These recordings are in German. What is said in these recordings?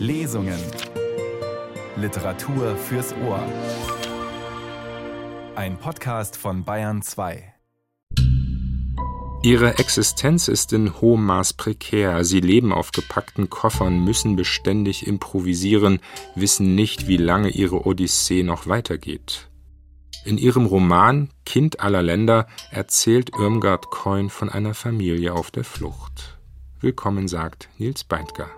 Lesungen. Literatur fürs Ohr. Ein Podcast von Bayern 2. Ihre Existenz ist in hohem Maß prekär. Sie leben auf gepackten Koffern, müssen beständig improvisieren, wissen nicht, wie lange ihre Odyssee noch weitergeht. In ihrem Roman Kind aller Länder erzählt Irmgard Coin von einer Familie auf der Flucht. Willkommen sagt Nils Beindker.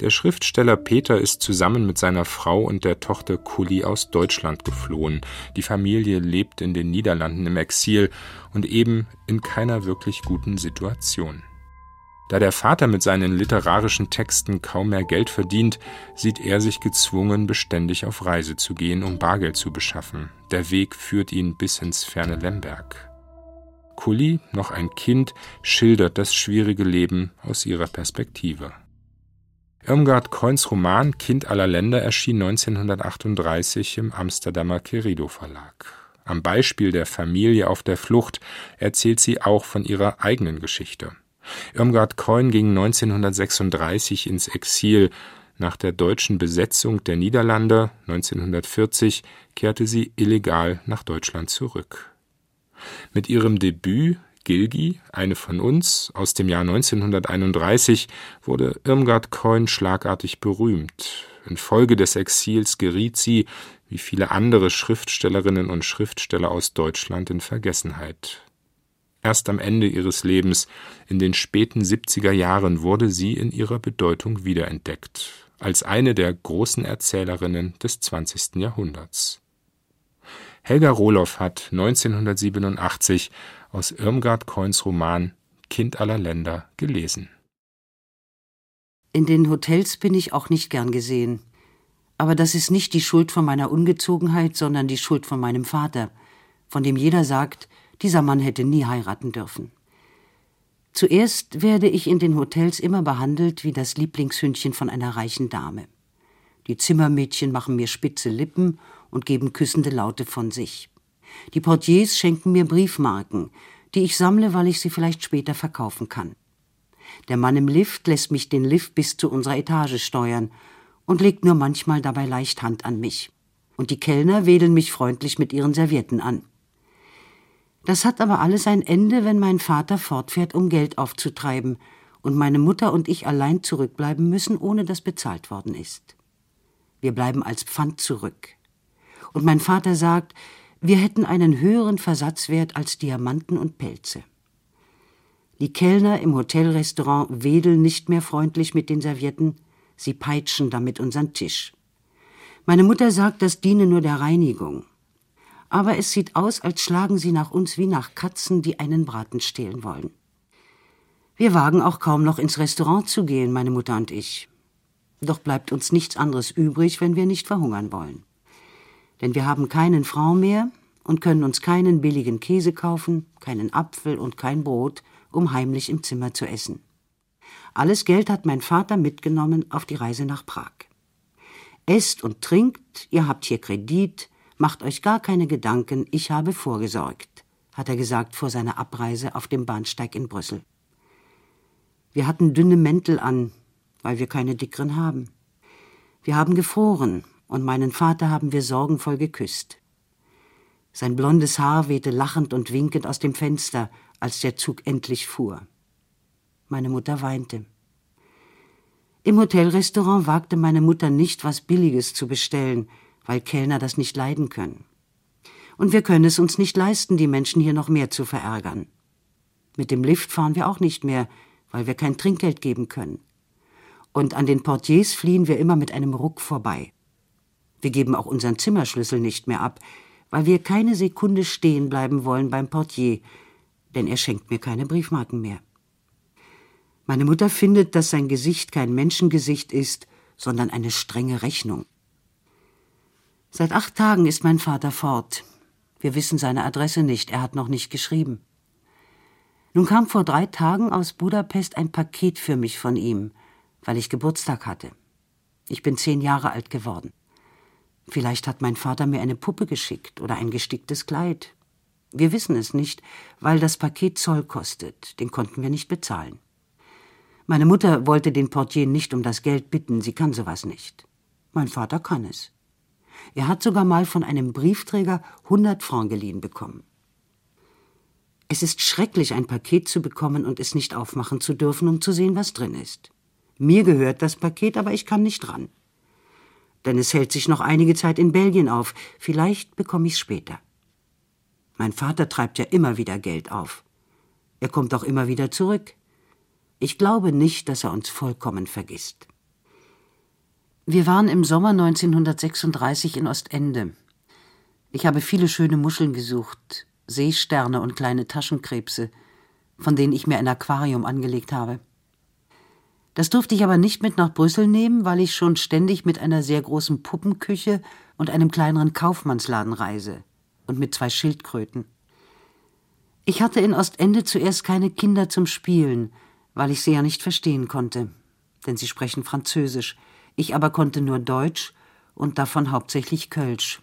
Der Schriftsteller Peter ist zusammen mit seiner Frau und der Tochter Kulli aus Deutschland geflohen. Die Familie lebt in den Niederlanden im Exil und eben in keiner wirklich guten Situation. Da der Vater mit seinen literarischen Texten kaum mehr Geld verdient, sieht er sich gezwungen, beständig auf Reise zu gehen, um Bargeld zu beschaffen. Der Weg führt ihn bis ins ferne Lemberg. Kulli, noch ein Kind, schildert das schwierige Leben aus ihrer Perspektive. Irmgard Coins Roman Kind aller Länder erschien 1938 im Amsterdamer Querido Verlag. Am Beispiel der Familie auf der Flucht erzählt sie auch von ihrer eigenen Geschichte. Irmgard Coin ging 1936 ins Exil. Nach der deutschen Besetzung der Niederlande 1940 kehrte sie illegal nach Deutschland zurück. Mit ihrem Debüt Gilgi, eine von uns, aus dem Jahr 1931, wurde Irmgard Coin schlagartig berühmt. Infolge des Exils geriet sie, wie viele andere Schriftstellerinnen und Schriftsteller aus Deutschland, in Vergessenheit. Erst am Ende ihres Lebens, in den späten 70er Jahren, wurde sie in ihrer Bedeutung wiederentdeckt, als eine der großen Erzählerinnen des 20. Jahrhunderts. Helga Rohloff hat 1987 aus Irmgard Coins Roman Kind aller Länder gelesen. In den Hotels bin ich auch nicht gern gesehen. Aber das ist nicht die Schuld von meiner Ungezogenheit, sondern die Schuld von meinem Vater, von dem jeder sagt, dieser Mann hätte nie heiraten dürfen. Zuerst werde ich in den Hotels immer behandelt wie das Lieblingshündchen von einer reichen Dame. Die Zimmermädchen machen mir spitze Lippen und geben küssende Laute von sich. Die Portiers schenken mir Briefmarken, die ich sammle, weil ich sie vielleicht später verkaufen kann. Der Mann im Lift lässt mich den Lift bis zu unserer Etage steuern und legt nur manchmal dabei leicht Hand an mich. Und die Kellner wedeln mich freundlich mit ihren Servietten an. Das hat aber alles ein Ende, wenn mein Vater fortfährt, um Geld aufzutreiben, und meine Mutter und ich allein zurückbleiben müssen, ohne dass bezahlt worden ist. Wir bleiben als Pfand zurück. Und mein Vater sagt, wir hätten einen höheren Versatzwert als Diamanten und Pelze. Die Kellner im Hotelrestaurant wedeln nicht mehr freundlich mit den Servietten, sie peitschen damit unseren Tisch. Meine Mutter sagt, das diene nur der Reinigung. Aber es sieht aus, als schlagen sie nach uns wie nach Katzen, die einen Braten stehlen wollen. Wir wagen auch kaum noch ins Restaurant zu gehen, meine Mutter und ich. Doch bleibt uns nichts anderes übrig, wenn wir nicht verhungern wollen denn wir haben keinen Frau mehr und können uns keinen billigen Käse kaufen, keinen Apfel und kein Brot, um heimlich im Zimmer zu essen. Alles Geld hat mein Vater mitgenommen auf die Reise nach Prag. Esst und trinkt, ihr habt hier Kredit, macht euch gar keine Gedanken, ich habe vorgesorgt, hat er gesagt vor seiner Abreise auf dem Bahnsteig in Brüssel. Wir hatten dünne Mäntel an, weil wir keine dickeren haben. Wir haben gefroren und meinen Vater haben wir sorgenvoll geküsst. Sein blondes Haar wehte lachend und winkend aus dem Fenster, als der Zug endlich fuhr. Meine Mutter weinte. Im Hotelrestaurant wagte meine Mutter nicht, was Billiges zu bestellen, weil Kellner das nicht leiden können. Und wir können es uns nicht leisten, die Menschen hier noch mehr zu verärgern. Mit dem Lift fahren wir auch nicht mehr, weil wir kein Trinkgeld geben können. Und an den Portiers fliehen wir immer mit einem Ruck vorbei. Wir geben auch unseren Zimmerschlüssel nicht mehr ab, weil wir keine Sekunde stehen bleiben wollen beim Portier, denn er schenkt mir keine Briefmarken mehr. Meine Mutter findet, dass sein Gesicht kein Menschengesicht ist, sondern eine strenge Rechnung. Seit acht Tagen ist mein Vater fort. Wir wissen seine Adresse nicht, er hat noch nicht geschrieben. Nun kam vor drei Tagen aus Budapest ein Paket für mich von ihm, weil ich Geburtstag hatte. Ich bin zehn Jahre alt geworden. Vielleicht hat mein Vater mir eine Puppe geschickt oder ein gesticktes Kleid. Wir wissen es nicht, weil das Paket Zoll kostet, den konnten wir nicht bezahlen. Meine Mutter wollte den Portier nicht um das Geld bitten, sie kann sowas nicht. Mein Vater kann es. Er hat sogar mal von einem Briefträger 100 Francs geliehen bekommen. Es ist schrecklich, ein Paket zu bekommen und es nicht aufmachen zu dürfen, um zu sehen, was drin ist. Mir gehört das Paket, aber ich kann nicht ran. Denn es hält sich noch einige Zeit in Belgien auf. Vielleicht bekomme ich es später. Mein Vater treibt ja immer wieder Geld auf. Er kommt auch immer wieder zurück. Ich glaube nicht, dass er uns vollkommen vergisst. Wir waren im Sommer 1936 in Ostende. Ich habe viele schöne Muscheln gesucht, Seesterne und kleine Taschenkrebse, von denen ich mir ein Aquarium angelegt habe. Das durfte ich aber nicht mit nach Brüssel nehmen, weil ich schon ständig mit einer sehr großen Puppenküche und einem kleineren Kaufmannsladen reise und mit zwei Schildkröten. Ich hatte in Ostende zuerst keine Kinder zum Spielen, weil ich sie ja nicht verstehen konnte, denn sie sprechen Französisch, ich aber konnte nur Deutsch und davon hauptsächlich Kölsch.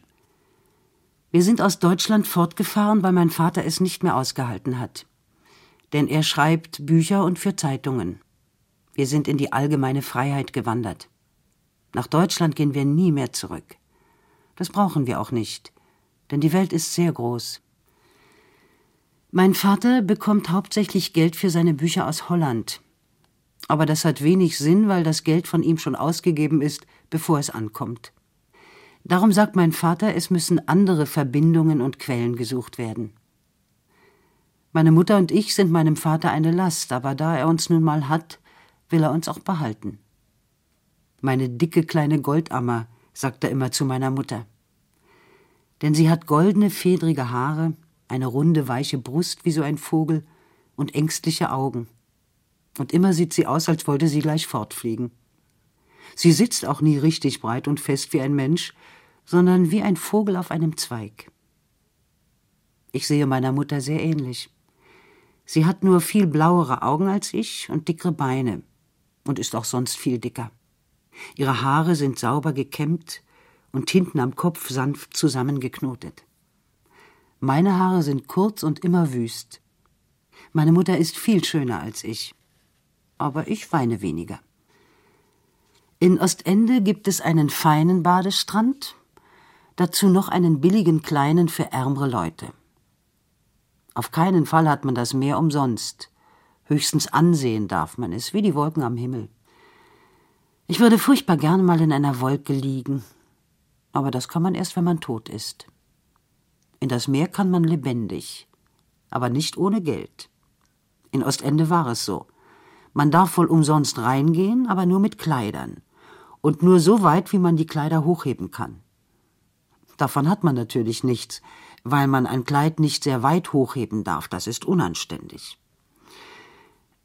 Wir sind aus Deutschland fortgefahren, weil mein Vater es nicht mehr ausgehalten hat. Denn er schreibt Bücher und für Zeitungen. Wir sind in die allgemeine Freiheit gewandert. Nach Deutschland gehen wir nie mehr zurück. Das brauchen wir auch nicht, denn die Welt ist sehr groß. Mein Vater bekommt hauptsächlich Geld für seine Bücher aus Holland. Aber das hat wenig Sinn, weil das Geld von ihm schon ausgegeben ist, bevor es ankommt. Darum sagt mein Vater, es müssen andere Verbindungen und Quellen gesucht werden. Meine Mutter und ich sind meinem Vater eine Last, aber da er uns nun mal hat, will er uns auch behalten. Meine dicke kleine Goldammer, sagt er immer zu meiner Mutter. Denn sie hat goldene, fedrige Haare, eine runde, weiche Brust wie so ein Vogel und ängstliche Augen. Und immer sieht sie aus, als wollte sie gleich fortfliegen. Sie sitzt auch nie richtig breit und fest wie ein Mensch, sondern wie ein Vogel auf einem Zweig. Ich sehe meiner Mutter sehr ähnlich. Sie hat nur viel blauere Augen als ich und dickere Beine, und ist auch sonst viel dicker. Ihre Haare sind sauber gekämmt und hinten am Kopf sanft zusammengeknotet. Meine Haare sind kurz und immer wüst. Meine Mutter ist viel schöner als ich. Aber ich weine weniger. In Ostende gibt es einen feinen Badestrand, dazu noch einen billigen kleinen für ärmere Leute. Auf keinen Fall hat man das Meer umsonst. Höchstens ansehen darf man es, wie die Wolken am Himmel. Ich würde furchtbar gern mal in einer Wolke liegen, aber das kann man erst, wenn man tot ist. In das Meer kann man lebendig, aber nicht ohne Geld. In Ostende war es so. Man darf wohl umsonst reingehen, aber nur mit Kleidern. Und nur so weit, wie man die Kleider hochheben kann. Davon hat man natürlich nichts, weil man ein Kleid nicht sehr weit hochheben darf, das ist unanständig.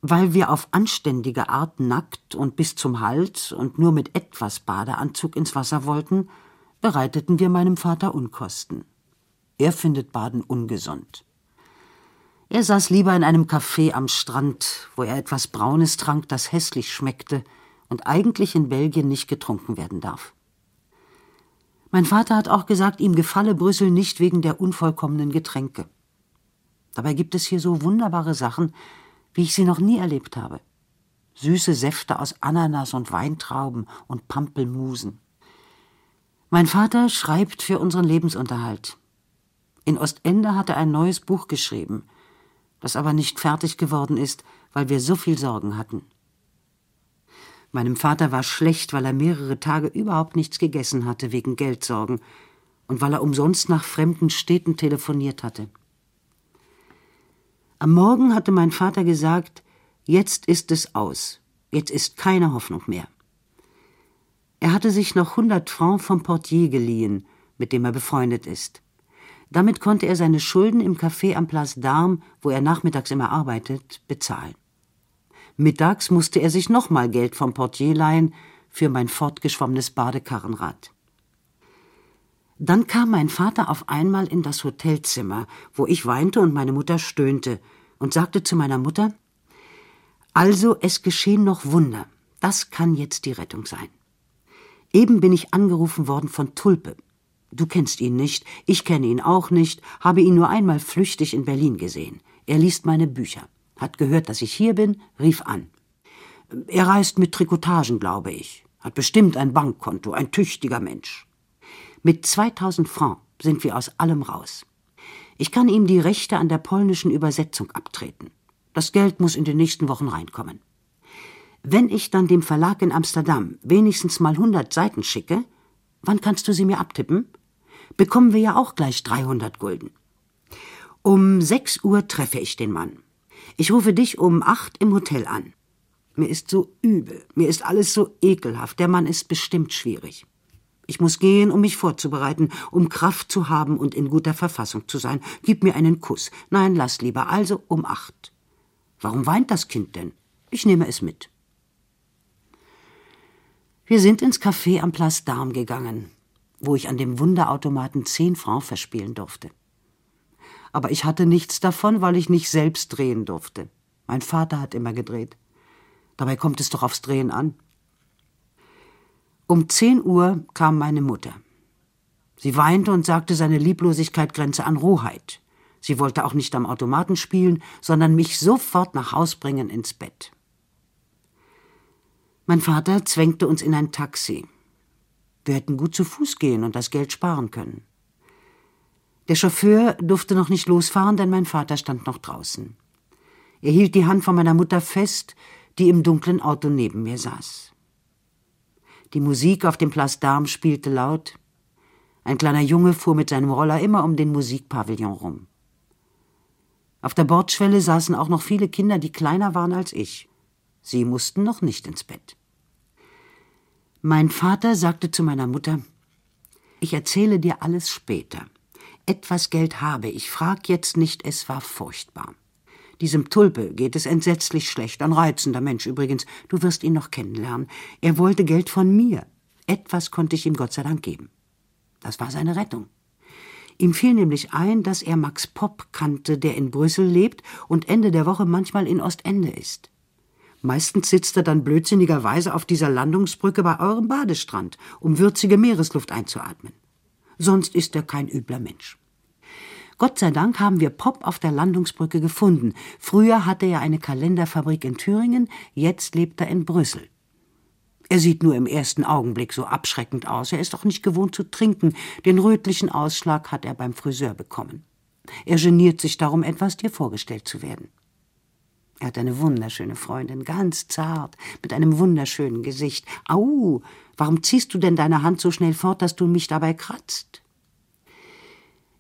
Weil wir auf anständige Art nackt und bis zum Hals und nur mit etwas Badeanzug ins Wasser wollten, bereiteten wir meinem Vater Unkosten. Er findet Baden ungesund. Er saß lieber in einem Café am Strand, wo er etwas Braunes trank, das hässlich schmeckte und eigentlich in Belgien nicht getrunken werden darf. Mein Vater hat auch gesagt, ihm gefalle Brüssel nicht wegen der unvollkommenen Getränke. Dabei gibt es hier so wunderbare Sachen, wie ich sie noch nie erlebt habe. Süße Säfte aus Ananas und Weintrauben und Pampelmusen. Mein Vater schreibt für unseren Lebensunterhalt. In Ostende hat er ein neues Buch geschrieben, das aber nicht fertig geworden ist, weil wir so viel Sorgen hatten. Meinem Vater war schlecht, weil er mehrere Tage überhaupt nichts gegessen hatte wegen Geldsorgen und weil er umsonst nach fremden Städten telefoniert hatte. Am Morgen hatte mein Vater gesagt, jetzt ist es aus, jetzt ist keine Hoffnung mehr. Er hatte sich noch hundert Francs vom Portier geliehen, mit dem er befreundet ist. Damit konnte er seine Schulden im Café am Place d'Armes, wo er nachmittags immer arbeitet, bezahlen. Mittags musste er sich nochmal Geld vom Portier leihen für mein fortgeschwommenes Badekarrenrad. Dann kam mein Vater auf einmal in das Hotelzimmer, wo ich weinte und meine Mutter stöhnte, und sagte zu meiner Mutter Also es geschehen noch Wunder, das kann jetzt die Rettung sein. Eben bin ich angerufen worden von Tulpe. Du kennst ihn nicht, ich kenne ihn auch nicht, habe ihn nur einmal flüchtig in Berlin gesehen. Er liest meine Bücher, hat gehört, dass ich hier bin, rief an. Er reist mit Trikotagen, glaube ich. Hat bestimmt ein Bankkonto, ein tüchtiger Mensch. Mit 2000 Francs sind wir aus allem raus. Ich kann ihm die Rechte an der polnischen Übersetzung abtreten. Das Geld muss in den nächsten Wochen reinkommen. Wenn ich dann dem Verlag in Amsterdam wenigstens mal 100 Seiten schicke, wann kannst du sie mir abtippen? Bekommen wir ja auch gleich 300 Gulden. Um 6 Uhr treffe ich den Mann. Ich rufe dich um 8 im Hotel an. Mir ist so übel, mir ist alles so ekelhaft, der Mann ist bestimmt schwierig. Ich muss gehen, um mich vorzubereiten, um Kraft zu haben und in guter Verfassung zu sein. Gib mir einen Kuss. Nein, lass lieber. Also um acht. Warum weint das Kind denn? Ich nehme es mit. Wir sind ins Café am Place d'Armes gegangen, wo ich an dem Wunderautomaten zehn Francs verspielen durfte. Aber ich hatte nichts davon, weil ich nicht selbst drehen durfte. Mein Vater hat immer gedreht. Dabei kommt es doch aufs Drehen an. Um zehn Uhr kam meine Mutter. Sie weinte und sagte, seine Lieblosigkeit grenze an Rohheit. Sie wollte auch nicht am Automaten spielen, sondern mich sofort nach Haus bringen ins Bett. Mein Vater zwängte uns in ein Taxi. Wir hätten gut zu Fuß gehen und das Geld sparen können. Der Chauffeur durfte noch nicht losfahren, denn mein Vater stand noch draußen. Er hielt die Hand von meiner Mutter fest, die im dunklen Auto neben mir saß. Die Musik auf dem Place d'Armes spielte laut. Ein kleiner Junge fuhr mit seinem Roller immer um den Musikpavillon rum. Auf der Bordschwelle saßen auch noch viele Kinder, die kleiner waren als ich. Sie mussten noch nicht ins Bett. Mein Vater sagte zu meiner Mutter, ich erzähle dir alles später. Etwas Geld habe ich, frag jetzt nicht, es war furchtbar. Diesem Tulpe geht es entsetzlich schlecht, ein reizender Mensch übrigens, du wirst ihn noch kennenlernen. Er wollte Geld von mir. Etwas konnte ich ihm Gott sei Dank geben. Das war seine Rettung. Ihm fiel nämlich ein, dass er Max Popp kannte, der in Brüssel lebt und Ende der Woche manchmal in Ostende ist. Meistens sitzt er dann blödsinnigerweise auf dieser Landungsbrücke bei eurem Badestrand, um würzige Meeresluft einzuatmen. Sonst ist er kein übler Mensch. Gott sei Dank haben wir Pop auf der Landungsbrücke gefunden. Früher hatte er eine Kalenderfabrik in Thüringen, jetzt lebt er in Brüssel. Er sieht nur im ersten Augenblick so abschreckend aus. Er ist doch nicht gewohnt zu trinken. Den rötlichen Ausschlag hat er beim Friseur bekommen. Er geniert sich darum, etwas dir vorgestellt zu werden. Er hat eine wunderschöne Freundin, ganz zart, mit einem wunderschönen Gesicht. Au, warum ziehst du denn deine Hand so schnell fort, dass du mich dabei kratzt?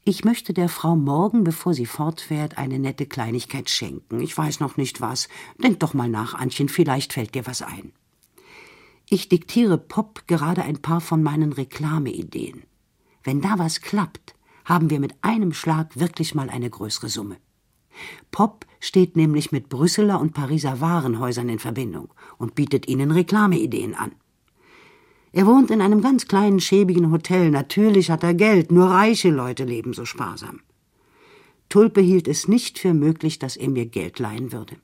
Ich möchte der Frau morgen, bevor sie fortfährt, eine nette Kleinigkeit schenken. Ich weiß noch nicht was. Denk doch mal nach, Antchen, vielleicht fällt dir was ein. Ich diktiere Pop gerade ein paar von meinen Reklameideen. Wenn da was klappt, haben wir mit einem Schlag wirklich mal eine größere Summe. Pop steht nämlich mit Brüsseler und Pariser Warenhäusern in Verbindung und bietet ihnen Reklameideen an. Er wohnt in einem ganz kleinen, schäbigen Hotel. Natürlich hat er Geld, nur reiche Leute leben so sparsam. Tulpe hielt es nicht für möglich, dass er mir Geld leihen würde.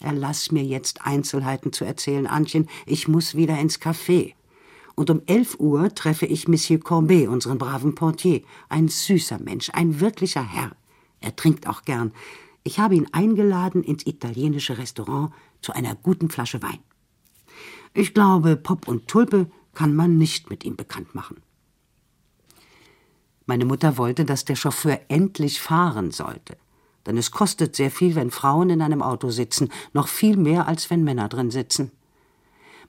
Erlass mir jetzt Einzelheiten zu erzählen, Antchen. Ich muss wieder ins Café. Und um elf Uhr treffe ich Monsieur Corbet, unseren braven Portier. Ein süßer Mensch, ein wirklicher Herr. Er trinkt auch gern. Ich habe ihn eingeladen ins italienische Restaurant zu einer guten Flasche Wein. Ich glaube, Pop und Tulpe kann man nicht mit ihm bekannt machen. Meine Mutter wollte, dass der Chauffeur endlich fahren sollte. Denn es kostet sehr viel, wenn Frauen in einem Auto sitzen, noch viel mehr, als wenn Männer drin sitzen.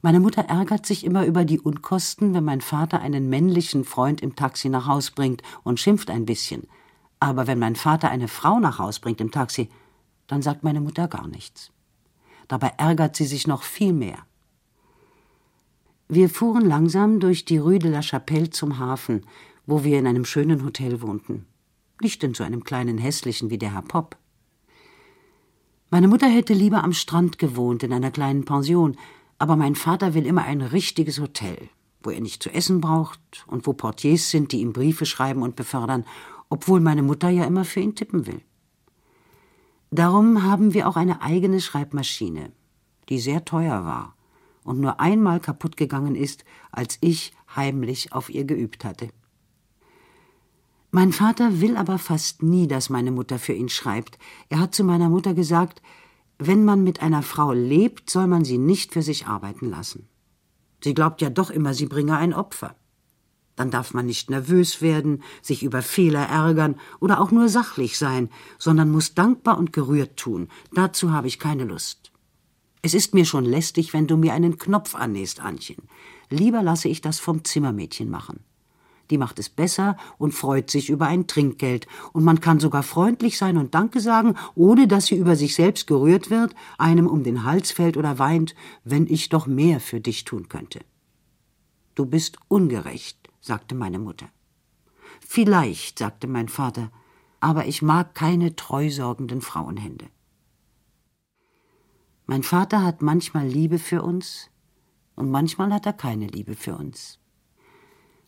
Meine Mutter ärgert sich immer über die Unkosten, wenn mein Vater einen männlichen Freund im Taxi nach Haus bringt und schimpft ein bisschen. Aber wenn mein Vater eine Frau nach Haus bringt im Taxi, dann sagt meine Mutter gar nichts. Dabei ärgert sie sich noch viel mehr. Wir fuhren langsam durch die Rue de la Chapelle zum Hafen, wo wir in einem schönen Hotel wohnten. Nicht in so einem kleinen hässlichen wie der Herr Popp. Meine Mutter hätte lieber am Strand gewohnt, in einer kleinen Pension, aber mein Vater will immer ein richtiges Hotel, wo er nicht zu essen braucht und wo Portiers sind, die ihm Briefe schreiben und befördern, obwohl meine Mutter ja immer für ihn tippen will. Darum haben wir auch eine eigene Schreibmaschine, die sehr teuer war und nur einmal kaputt gegangen ist, als ich heimlich auf ihr geübt hatte. Mein Vater will aber fast nie, dass meine Mutter für ihn schreibt. Er hat zu meiner Mutter gesagt, wenn man mit einer Frau lebt, soll man sie nicht für sich arbeiten lassen. Sie glaubt ja doch immer, sie bringe ein Opfer. Dann darf man nicht nervös werden, sich über Fehler ärgern oder auch nur sachlich sein, sondern muss dankbar und gerührt tun. Dazu habe ich keine Lust. Es ist mir schon lästig, wenn du mir einen Knopf annähst, Antchen. Lieber lasse ich das vom Zimmermädchen machen. Die macht es besser und freut sich über ein Trinkgeld, und man kann sogar freundlich sein und Danke sagen, ohne dass sie über sich selbst gerührt wird, einem um den Hals fällt oder weint, wenn ich doch mehr für dich tun könnte. Du bist ungerecht, sagte meine Mutter. Vielleicht, sagte mein Vater, aber ich mag keine treusorgenden Frauenhände. Mein Vater hat manchmal Liebe für uns und manchmal hat er keine Liebe für uns.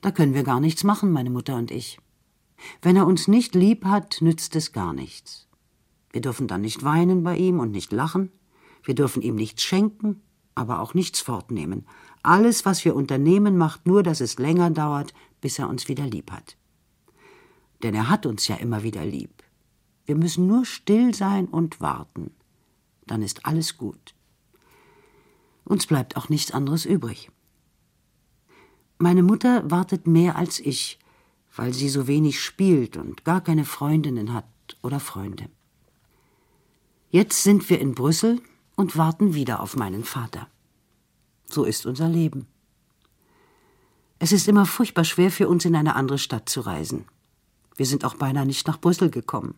Da können wir gar nichts machen, meine Mutter und ich. Wenn er uns nicht lieb hat, nützt es gar nichts. Wir dürfen dann nicht weinen bei ihm und nicht lachen. Wir dürfen ihm nichts schenken, aber auch nichts fortnehmen. Alles, was wir unternehmen, macht nur, dass es länger dauert, bis er uns wieder lieb hat. Denn er hat uns ja immer wieder lieb. Wir müssen nur still sein und warten. Dann ist alles gut. Uns bleibt auch nichts anderes übrig. Meine Mutter wartet mehr als ich, weil sie so wenig spielt und gar keine Freundinnen hat oder Freunde. Jetzt sind wir in Brüssel und warten wieder auf meinen Vater. So ist unser Leben. Es ist immer furchtbar schwer für uns, in eine andere Stadt zu reisen. Wir sind auch beinahe nicht nach Brüssel gekommen.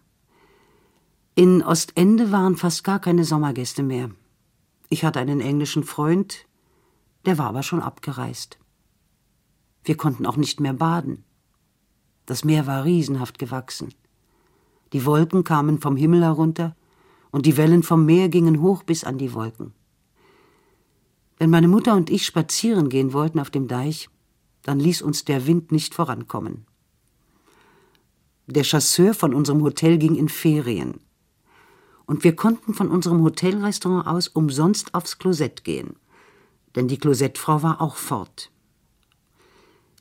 In Ostende waren fast gar keine Sommergäste mehr. Ich hatte einen englischen Freund, der war aber schon abgereist. Wir konnten auch nicht mehr baden. Das Meer war riesenhaft gewachsen. Die Wolken kamen vom Himmel herunter und die Wellen vom Meer gingen hoch bis an die Wolken. Wenn meine Mutter und ich spazieren gehen wollten auf dem Deich, dann ließ uns der Wind nicht vorankommen. Der Chasseur von unserem Hotel ging in Ferien. Und wir konnten von unserem Hotelrestaurant aus umsonst aufs Klosett gehen. Denn die Klosettfrau war auch fort.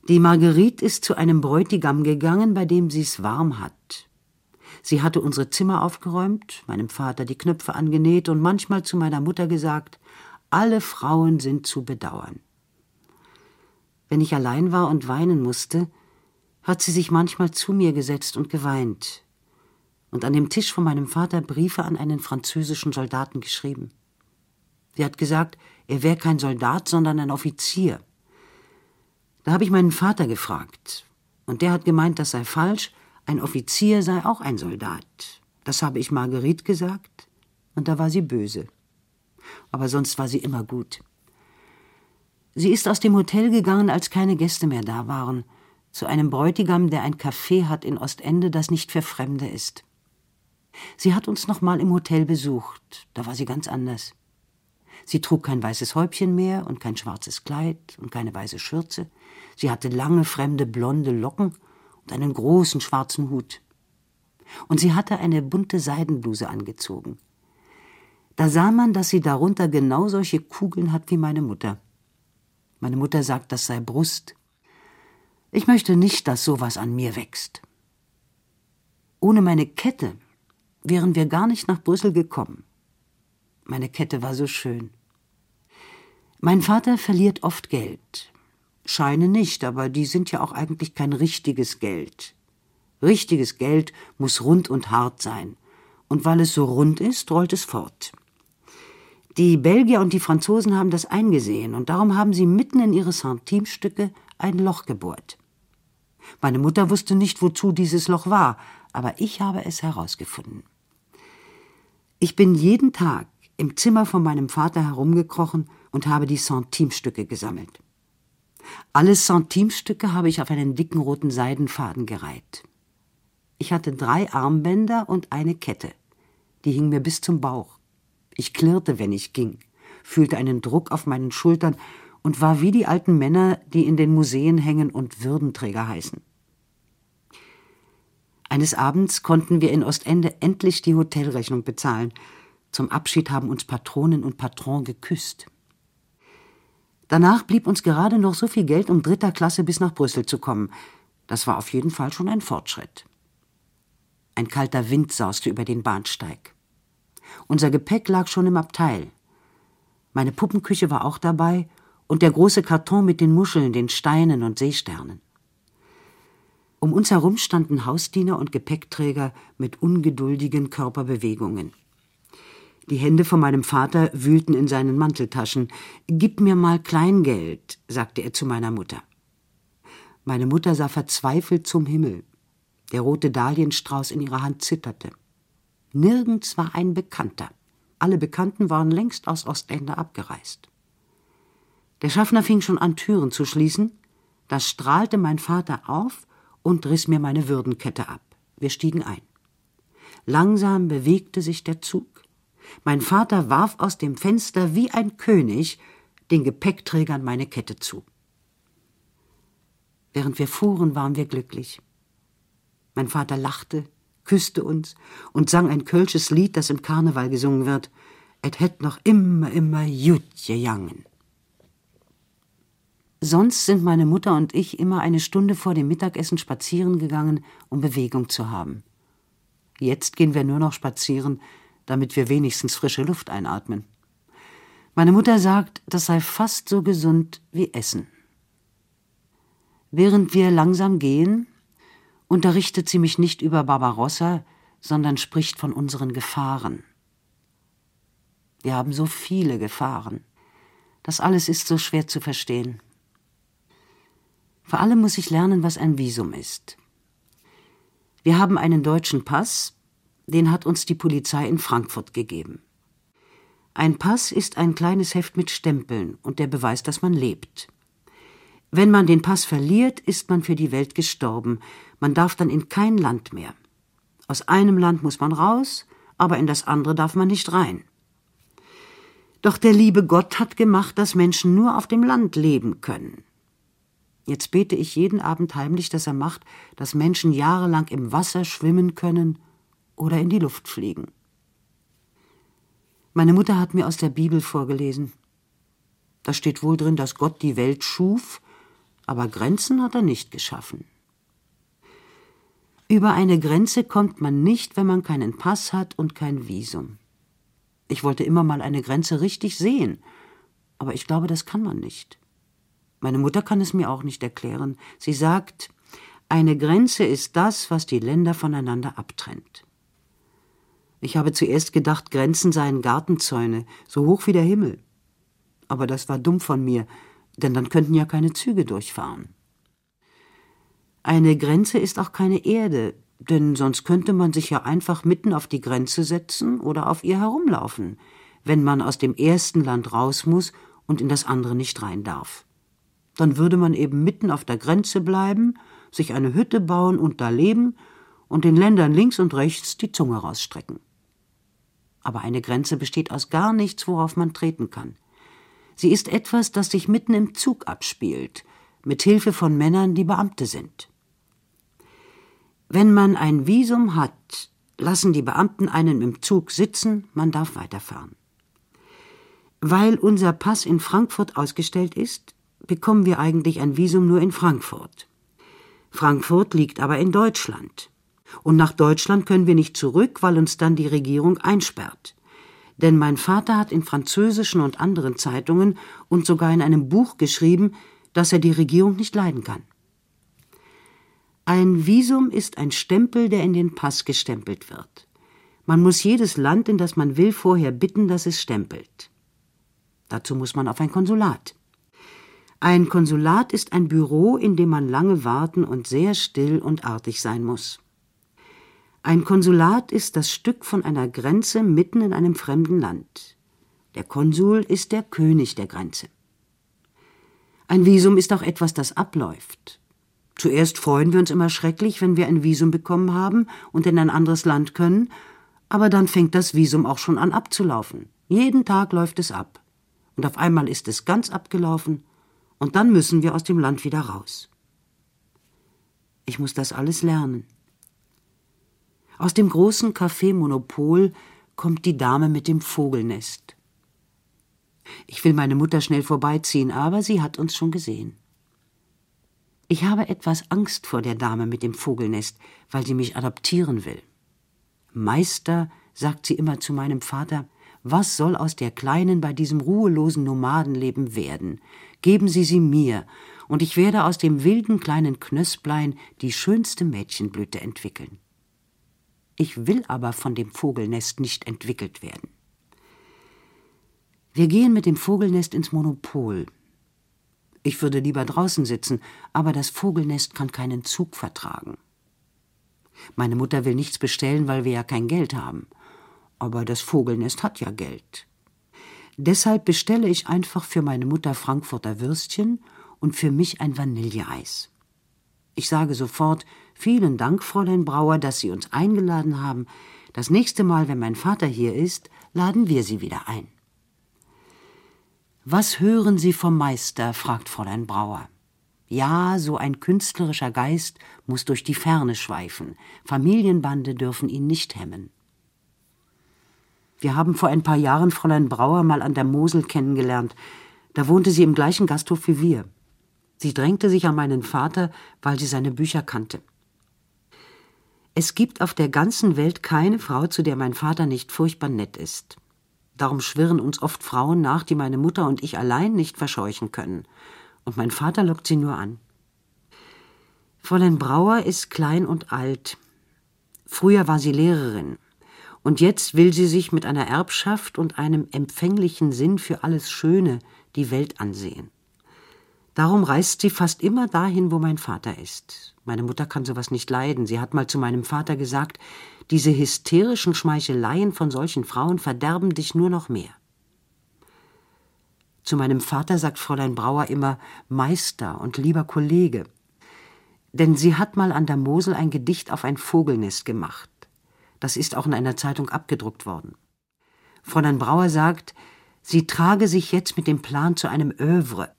Die Marguerite ist zu einem Bräutigam gegangen, bei dem sie's warm hat. Sie hatte unsere Zimmer aufgeräumt, meinem Vater die Knöpfe angenäht und manchmal zu meiner Mutter gesagt, alle Frauen sind zu bedauern. Wenn ich allein war und weinen musste, hat sie sich manchmal zu mir gesetzt und geweint und an dem Tisch von meinem Vater Briefe an einen französischen Soldaten geschrieben. Sie hat gesagt, er wäre kein Soldat, sondern ein Offizier. Da habe ich meinen Vater gefragt. Und der hat gemeint, das sei falsch, ein Offizier sei auch ein Soldat. Das habe ich Marguerite gesagt, und da war sie böse. Aber sonst war sie immer gut. Sie ist aus dem Hotel gegangen, als keine Gäste mehr da waren, zu einem Bräutigam, der ein Café hat in Ostende, das nicht für Fremde ist. Sie hat uns noch mal im Hotel besucht, da war sie ganz anders. Sie trug kein weißes Häubchen mehr und kein schwarzes Kleid und keine weiße Schürze. Sie hatte lange, fremde, blonde Locken und einen großen schwarzen Hut. Und sie hatte eine bunte Seidenbluse angezogen. Da sah man, dass sie darunter genau solche Kugeln hat wie meine Mutter. Meine Mutter sagt, das sei Brust. Ich möchte nicht, dass sowas an mir wächst. Ohne meine Kette wären wir gar nicht nach Brüssel gekommen. Meine Kette war so schön. Mein Vater verliert oft Geld. Scheine nicht, aber die sind ja auch eigentlich kein richtiges Geld. Richtiges Geld muss rund und hart sein. Und weil es so rund ist, rollt es fort. Die Belgier und die Franzosen haben das eingesehen und darum haben sie mitten in ihre Centimstücke ein Loch gebohrt. Meine Mutter wusste nicht, wozu dieses Loch war, aber ich habe es herausgefunden. Ich bin jeden Tag im Zimmer von meinem Vater herumgekrochen und habe die Centimstücke gesammelt. Alle Centimstücke habe ich auf einen dicken roten Seidenfaden gereiht. Ich hatte drei Armbänder und eine Kette. Die hing mir bis zum Bauch. Ich klirrte, wenn ich ging, fühlte einen Druck auf meinen Schultern und war wie die alten Männer, die in den Museen hängen und Würdenträger heißen. Eines Abends konnten wir in Ostende endlich die Hotelrechnung bezahlen. Zum Abschied haben uns Patronin und Patron geküsst. Danach blieb uns gerade noch so viel Geld, um dritter Klasse bis nach Brüssel zu kommen. Das war auf jeden Fall schon ein Fortschritt. Ein kalter Wind sauste über den Bahnsteig. Unser Gepäck lag schon im Abteil. Meine Puppenküche war auch dabei und der große Karton mit den Muscheln, den Steinen und Seesternen. Um uns herum standen Hausdiener und Gepäckträger mit ungeduldigen Körperbewegungen. Die Hände von meinem Vater wühlten in seinen Manteltaschen. Gib mir mal Kleingeld, sagte er zu meiner Mutter. Meine Mutter sah verzweifelt zum Himmel. Der rote Dahlienstrauß in ihrer Hand zitterte. Nirgends war ein Bekannter. Alle Bekannten waren längst aus Ostende abgereist. Der Schaffner fing schon an, Türen zu schließen. Da strahlte mein Vater auf und riss mir meine Würdenkette ab. Wir stiegen ein. Langsam bewegte sich der Zug. Mein Vater warf aus dem Fenster wie ein König den Gepäckträgern meine Kette zu. Während wir fuhren, waren wir glücklich. Mein Vater lachte, küsste uns und sang ein kölsches Lied, das im Karneval gesungen wird. Et hätt noch immer, immer jut gejangen. Sonst sind meine Mutter und ich immer eine Stunde vor dem Mittagessen spazieren gegangen, um Bewegung zu haben. Jetzt gehen wir nur noch spazieren, damit wir wenigstens frische Luft einatmen. Meine Mutter sagt, das sei fast so gesund wie Essen. Während wir langsam gehen, unterrichtet sie mich nicht über Barbarossa, sondern spricht von unseren Gefahren. Wir haben so viele Gefahren. Das alles ist so schwer zu verstehen. Vor allem muss ich lernen, was ein Visum ist. Wir haben einen deutschen Pass, den hat uns die Polizei in Frankfurt gegeben. Ein Pass ist ein kleines Heft mit Stempeln und der beweist, dass man lebt. Wenn man den Pass verliert, ist man für die Welt gestorben. Man darf dann in kein Land mehr. Aus einem Land muss man raus, aber in das andere darf man nicht rein. Doch der liebe Gott hat gemacht, dass Menschen nur auf dem Land leben können. Jetzt bete ich jeden Abend heimlich, dass er macht, dass Menschen jahrelang im Wasser schwimmen können oder in die Luft fliegen. Meine Mutter hat mir aus der Bibel vorgelesen. Da steht wohl drin, dass Gott die Welt schuf, aber Grenzen hat er nicht geschaffen. Über eine Grenze kommt man nicht, wenn man keinen Pass hat und kein Visum. Ich wollte immer mal eine Grenze richtig sehen, aber ich glaube, das kann man nicht. Meine Mutter kann es mir auch nicht erklären. Sie sagt, eine Grenze ist das, was die Länder voneinander abtrennt. Ich habe zuerst gedacht, Grenzen seien Gartenzäune, so hoch wie der Himmel. Aber das war dumm von mir, denn dann könnten ja keine Züge durchfahren. Eine Grenze ist auch keine Erde, denn sonst könnte man sich ja einfach mitten auf die Grenze setzen oder auf ihr herumlaufen, wenn man aus dem ersten Land raus muss und in das andere nicht rein darf. Dann würde man eben mitten auf der Grenze bleiben, sich eine Hütte bauen und da leben und den Ländern links und rechts die Zunge rausstrecken. Aber eine Grenze besteht aus gar nichts, worauf man treten kann. Sie ist etwas, das sich mitten im Zug abspielt, mit Hilfe von Männern, die Beamte sind. Wenn man ein Visum hat, lassen die Beamten einen im Zug sitzen, man darf weiterfahren. Weil unser Pass in Frankfurt ausgestellt ist, bekommen wir eigentlich ein Visum nur in Frankfurt. Frankfurt liegt aber in Deutschland. Und nach Deutschland können wir nicht zurück, weil uns dann die Regierung einsperrt. Denn mein Vater hat in französischen und anderen Zeitungen und sogar in einem Buch geschrieben, dass er die Regierung nicht leiden kann. Ein Visum ist ein Stempel, der in den Pass gestempelt wird. Man muss jedes Land, in das man will, vorher bitten, dass es stempelt. Dazu muss man auf ein Konsulat. Ein Konsulat ist ein Büro, in dem man lange warten und sehr still und artig sein muss. Ein Konsulat ist das Stück von einer Grenze mitten in einem fremden Land. Der Konsul ist der König der Grenze. Ein Visum ist auch etwas, das abläuft. Zuerst freuen wir uns immer schrecklich, wenn wir ein Visum bekommen haben und in ein anderes Land können, aber dann fängt das Visum auch schon an abzulaufen. Jeden Tag läuft es ab. Und auf einmal ist es ganz abgelaufen, und dann müssen wir aus dem Land wieder raus. Ich muss das alles lernen. Aus dem großen Café Monopol kommt die Dame mit dem Vogelnest. Ich will meine Mutter schnell vorbeiziehen, aber sie hat uns schon gesehen. Ich habe etwas Angst vor der Dame mit dem Vogelnest, weil sie mich adoptieren will. Meister sagt sie immer zu meinem Vater, was soll aus der Kleinen bei diesem ruhelosen Nomadenleben werden? Geben Sie sie mir, und ich werde aus dem wilden kleinen Knösplein die schönste Mädchenblüte entwickeln. Ich will aber von dem Vogelnest nicht entwickelt werden. Wir gehen mit dem Vogelnest ins Monopol. Ich würde lieber draußen sitzen, aber das Vogelnest kann keinen Zug vertragen. Meine Mutter will nichts bestellen, weil wir ja kein Geld haben. Aber das Vogelnest hat ja Geld. Deshalb bestelle ich einfach für meine Mutter Frankfurter Würstchen und für mich ein Vanilleeis. Ich sage sofort, vielen Dank, Fräulein Brauer, dass Sie uns eingeladen haben. Das nächste Mal, wenn mein Vater hier ist, laden wir Sie wieder ein. Was hören Sie vom Meister? fragt Fräulein Brauer. Ja, so ein künstlerischer Geist muss durch die Ferne schweifen. Familienbande dürfen ihn nicht hemmen. Wir haben vor ein paar Jahren Fräulein Brauer mal an der Mosel kennengelernt. Da wohnte sie im gleichen Gasthof wie wir. Sie drängte sich an meinen Vater, weil sie seine Bücher kannte. Es gibt auf der ganzen Welt keine Frau, zu der mein Vater nicht furchtbar nett ist. Darum schwirren uns oft Frauen nach, die meine Mutter und ich allein nicht verscheuchen können. Und mein Vater lockt sie nur an. Fräulein Brauer ist klein und alt. Früher war sie Lehrerin. Und jetzt will sie sich mit einer Erbschaft und einem empfänglichen Sinn für alles Schöne die Welt ansehen. Darum reist sie fast immer dahin, wo mein Vater ist. Meine Mutter kann sowas nicht leiden. Sie hat mal zu meinem Vater gesagt, diese hysterischen Schmeicheleien von solchen Frauen verderben dich nur noch mehr. Zu meinem Vater sagt Fräulein Brauer immer Meister und lieber Kollege. Denn sie hat mal an der Mosel ein Gedicht auf ein Vogelnest gemacht. Das ist auch in einer Zeitung abgedruckt worden. Fräulein Brauer sagt, sie trage sich jetzt mit dem Plan zu einem Övre,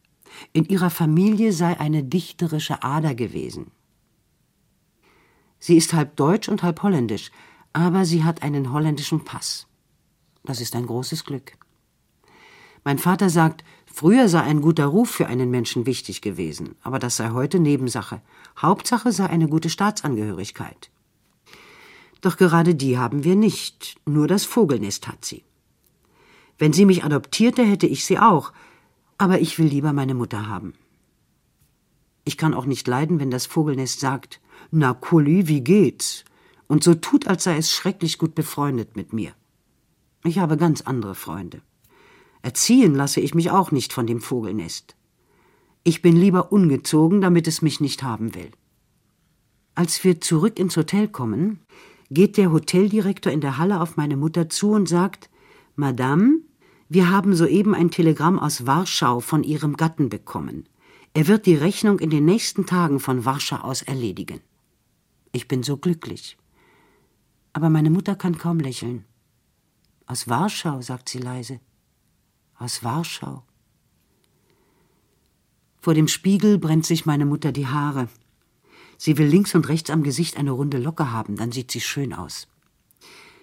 in ihrer Familie sei eine dichterische Ader gewesen. Sie ist halb deutsch und halb holländisch, aber sie hat einen holländischen Pass. Das ist ein großes Glück. Mein Vater sagt, früher sei ein guter Ruf für einen Menschen wichtig gewesen, aber das sei heute Nebensache. Hauptsache sei eine gute Staatsangehörigkeit. Doch gerade die haben wir nicht, nur das Vogelnest hat sie. Wenn sie mich adoptierte, hätte ich sie auch, aber ich will lieber meine Mutter haben. Ich kann auch nicht leiden, wenn das Vogelnest sagt, na Kuli, wie geht's? Und so tut, als sei es schrecklich gut befreundet mit mir. Ich habe ganz andere Freunde. Erziehen lasse ich mich auch nicht von dem Vogelnest. Ich bin lieber ungezogen, damit es mich nicht haben will. Als wir zurück ins Hotel kommen, geht der Hoteldirektor in der Halle auf meine Mutter zu und sagt, Madame, wir haben soeben ein Telegramm aus Warschau von Ihrem Gatten bekommen. Er wird die Rechnung in den nächsten Tagen von Warschau aus erledigen. Ich bin so glücklich. Aber meine Mutter kann kaum lächeln. Aus Warschau, sagt sie leise. Aus Warschau. Vor dem Spiegel brennt sich meine Mutter die Haare. Sie will links und rechts am Gesicht eine runde Locke haben, dann sieht sie schön aus.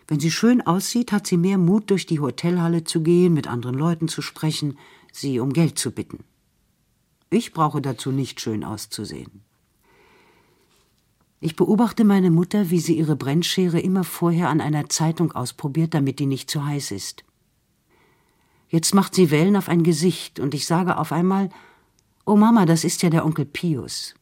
Wenn sie schön aussieht, hat sie mehr Mut, durch die Hotelhalle zu gehen, mit anderen Leuten zu sprechen, sie um Geld zu bitten. Ich brauche dazu nicht schön auszusehen. Ich beobachte meine Mutter, wie sie ihre Brennschere immer vorher an einer Zeitung ausprobiert, damit die nicht zu heiß ist. Jetzt macht sie Wellen auf ein Gesicht, und ich sage auf einmal Oh Mama, das ist ja der Onkel Pius.